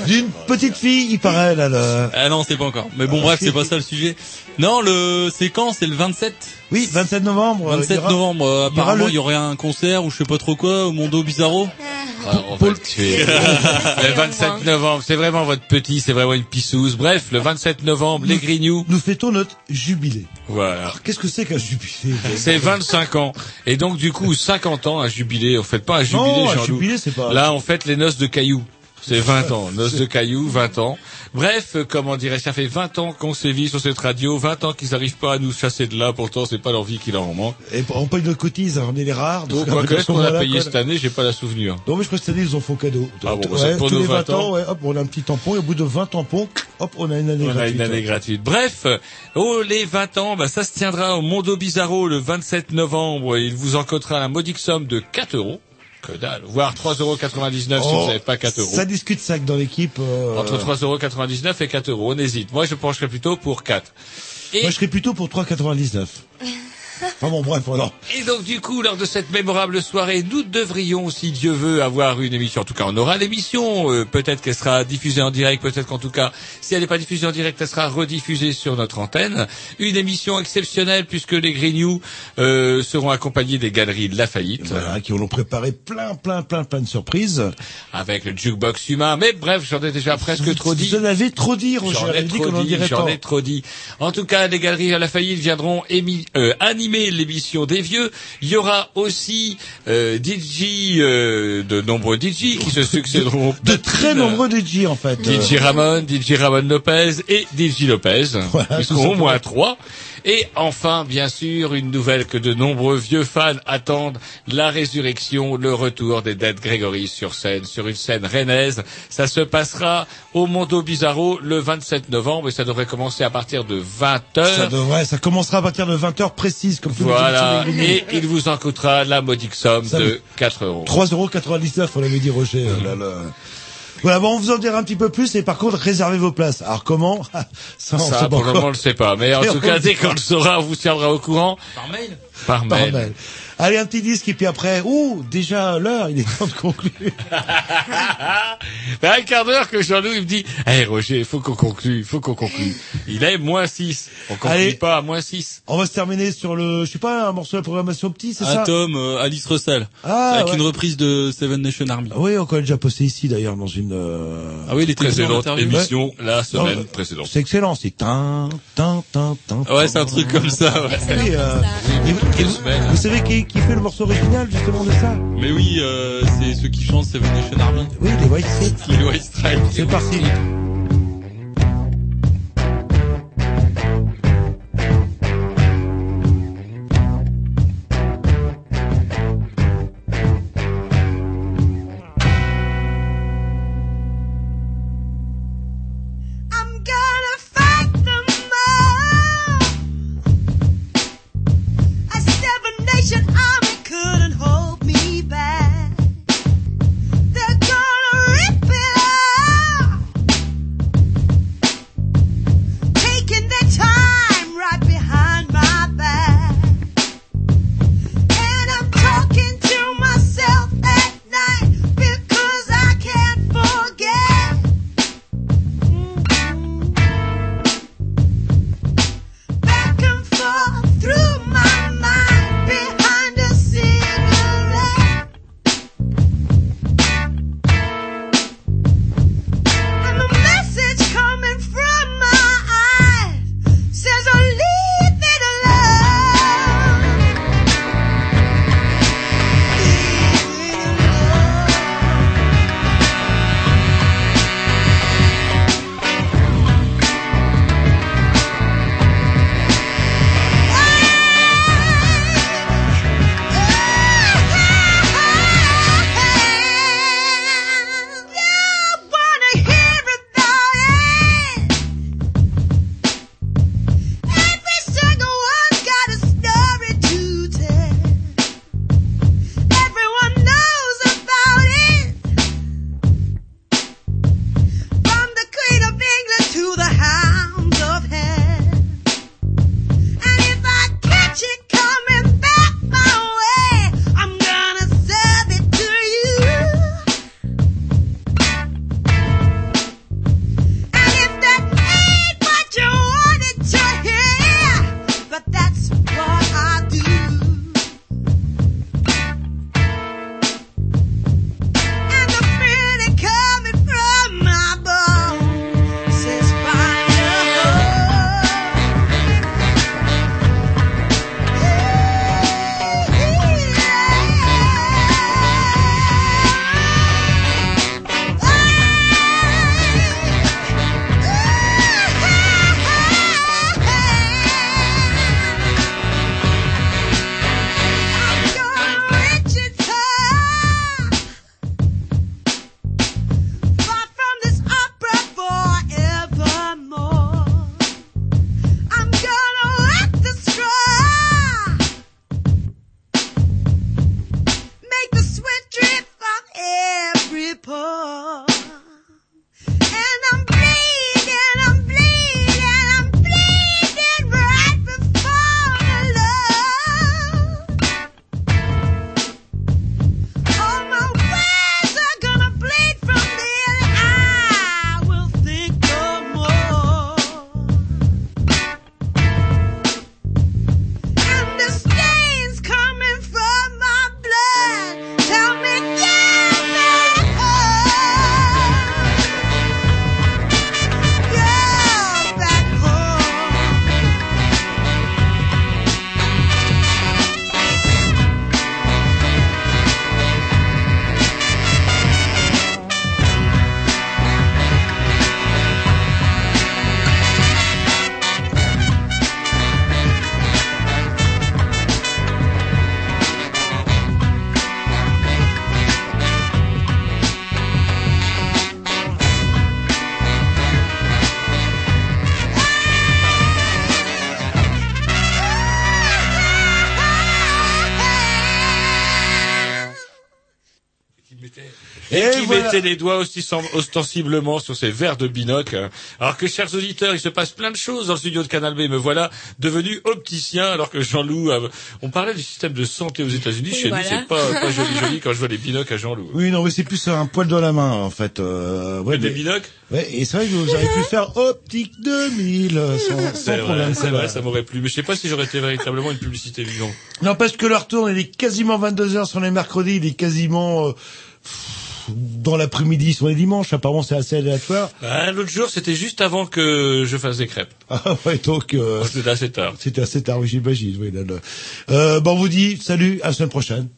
D'une petite fille, il paraît, là. Le... Ah non, c'est pas encore. Mais bon, bref, c'est pas ça le sujet. Non, le, c'est quand? C'est le 27? Oui, 27 novembre. euh, 27 il y aura- novembre, euh, il y aura apparemment, le- il y aurait un concert ou je sais pas trop quoi au Mondo Bizarro. Ah, on va le tuer. le 27 novembre, c'est vraiment votre petit, c'est vraiment une pissouse. Bref, le 27 novembre, les Grignoux. Nous fêtons notre jubilé. Voilà. Qu'est-ce que c'est qu'un jubilé C'est 25 ans. Et donc, du coup, 50 ans, un jubilé. On fait pas un jubilé, Non, un Jean-Loup. jubilé, c'est pas- Là, on fête les noces de cailloux. C'est 20 ans. Noces de cailloux, 20 ans. Bref, euh, comment dirais-je, ça fait 20 ans qu'on sévit sur cette radio, 20 ans qu'ils n'arrivent pas à nous chasser de là, pourtant c'est pas leur vie qui leur en manque. Et on paye notre cotise, on est les rares. Donc, quoi que ce qu'on a payé cette année, j'ai pas la souvenir. Non, mais je crois que cette année, ils en font cadeau. Ah bon, Ouais, c'est pour tous nos les 20 ans. ouais, hop, on a un petit tampon, et au bout de 20 tampons, hop, on a une année On a gratuite. une année gratuite. Bref, oh les 20 ans, bah, ça se tiendra au Mondo Bizarro le 27 novembre. Il vous en coûtera la modique somme de 4 euros. Que dalle. Voire 3,99 euros si Oh, vous n'avez pas 4 euros. Ça discute ça que dans l'équipe. euh, Entre 3,99 euros et 4 euros. On hésite. Moi, je pencherais plutôt pour 4. Et, Moi, je serais plutôt pour 3,99. Enfin bon, bref, voilà. et donc, du coup, lors de cette mémorable soirée, nous devrions, si Dieu veut, avoir une émission. En tout cas, on aura l'émission. Euh, peut-être qu'elle sera diffusée en direct. Peut-être qu'en tout cas, si elle n'est pas diffusée en direct, elle sera rediffusée sur notre antenne. Une émission exceptionnelle puisque les Grignoux euh, seront accompagnés des galeries La Faillite. Voilà, qui ont préparé plein, plein, plein, plein de surprises. Avec le jukebox humain. Mais bref, j'en ai déjà presque trop dit. Vous en avez trop dit, Roger. J'en ai dit trop dit, dirait j'en ai trop dit. En tout cas, les galeries à la faillite viendront émi- euh, animer l'émission des vieux. Il y aura aussi euh, DJ, euh, de nombreux DJ qui se succéderont. De très nombreux DJ, en fait. DJ Ramon, DJ Ramon Lopez et DJ Lopez. Voilà, Ils seront au moins trois. Et enfin, bien sûr, une nouvelle que de nombreux vieux fans attendent, la résurrection, le retour des Dead Gregory sur scène, sur une scène rennaise. Ça se passera au Mondo Bizarro le 27 novembre et ça devrait commencer à partir de 20 Ça devrait, ça commencera à partir de 20h précise, comme tous les Voilà. Et il vous en coûtera la modique somme Ça de me- 4 euros. 3,99€, on l'avait dit Roger. euh, là, là. Voilà, bon, on vous en dira un petit peu plus, et par contre, réservez vos places. Alors comment Ça, on sait Ça, pour le moment, on le sait pas. Mais en Et tout cas, dès sait qu'on le saura, on vous tiendra au courant. Par mail? Par Par mail. Allez, un petit disque, et puis après, ouh, déjà l'heure, il est temps de conclure. Ben, un quart d'heure que Jean-Loup, il me dit, hey, Roger, il faut qu'on conclue, il faut qu'on conclue. Il est moins 6. On conclut Allez. pas à moins 6. On va se terminer sur le, je sais pas, un morceau de la programmation petit, c'est ça? Atom, euh, Alice Russell. Ah, avec ouais. une reprise de Seven Nation Army. Oui, on a déjà posté ici d'ailleurs dans une. euh, Ah oui, il était venu en Précédente émission, la semaine Non, précédente. C'est excellent, c'est tin, tin, tin, tin. Ouais, c'est un truc comme ça. ouais. Euh, et vous, et vous- vous savez qui, qui fait le morceau original justement de ça Mais oui, euh, c'est ceux qui chantent Seven Nation Army. Oui, les White Stripes. Les White Stripes. C'est parti. Mettait les doigts ostis- ostensiblement sur ses verres de binocle. Alors que, chers auditeurs, il se passe plein de choses dans le studio de Canal B. Me voilà devenu opticien, alors que Jean-Loup, a- on parlait du système de santé aux États-Unis. Chez voilà. lui, c'est pas, pas joli joli quand je vois les binocles à Jean-Loup. Oui, non, mais c'est plus un poil dans la main, en fait. Euh, ouais, Des binocles Ouais, et c'est vrai que vous auriez pu faire Optique 2000 euh, sans, sans vrai, problème. c'est vrai, ça m'aurait plu. Mais je sais pas si j'aurais été véritablement une publicité vivante. Non, parce que leur tourne, il est quasiment 22h sur les mercredis, il est quasiment euh, pff, dans l'après-midi sur les dimanches. Apparemment, c'est assez aléatoire. Ah, L'autre jour, c'était juste avant que je fasse des crêpes. Ah ouais, donc... Euh, C'était assez tard. C'était assez tard, oui, j'imagine. Oui, là, là. Euh, bon, on vous dit salut, à la semaine prochaine.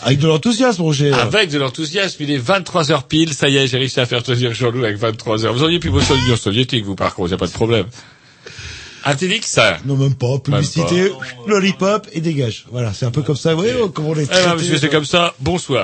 Avec de l'enthousiasme, Roger. Avec de l'enthousiasme, il est 23h pile, ça y est, j'ai réussi à faire tenir Jean-Loup avec 23h. Vous auriez pu bosser en Union soviétique, vous, par contre, y a pas de problème. Intélix Non, même pas. Publicité, lollipop et dégage. Voilà, c'est un peu comme ça. Oui, comment on les Eh ben, traiter, monsieur, c'est comme ça. Bonsoir.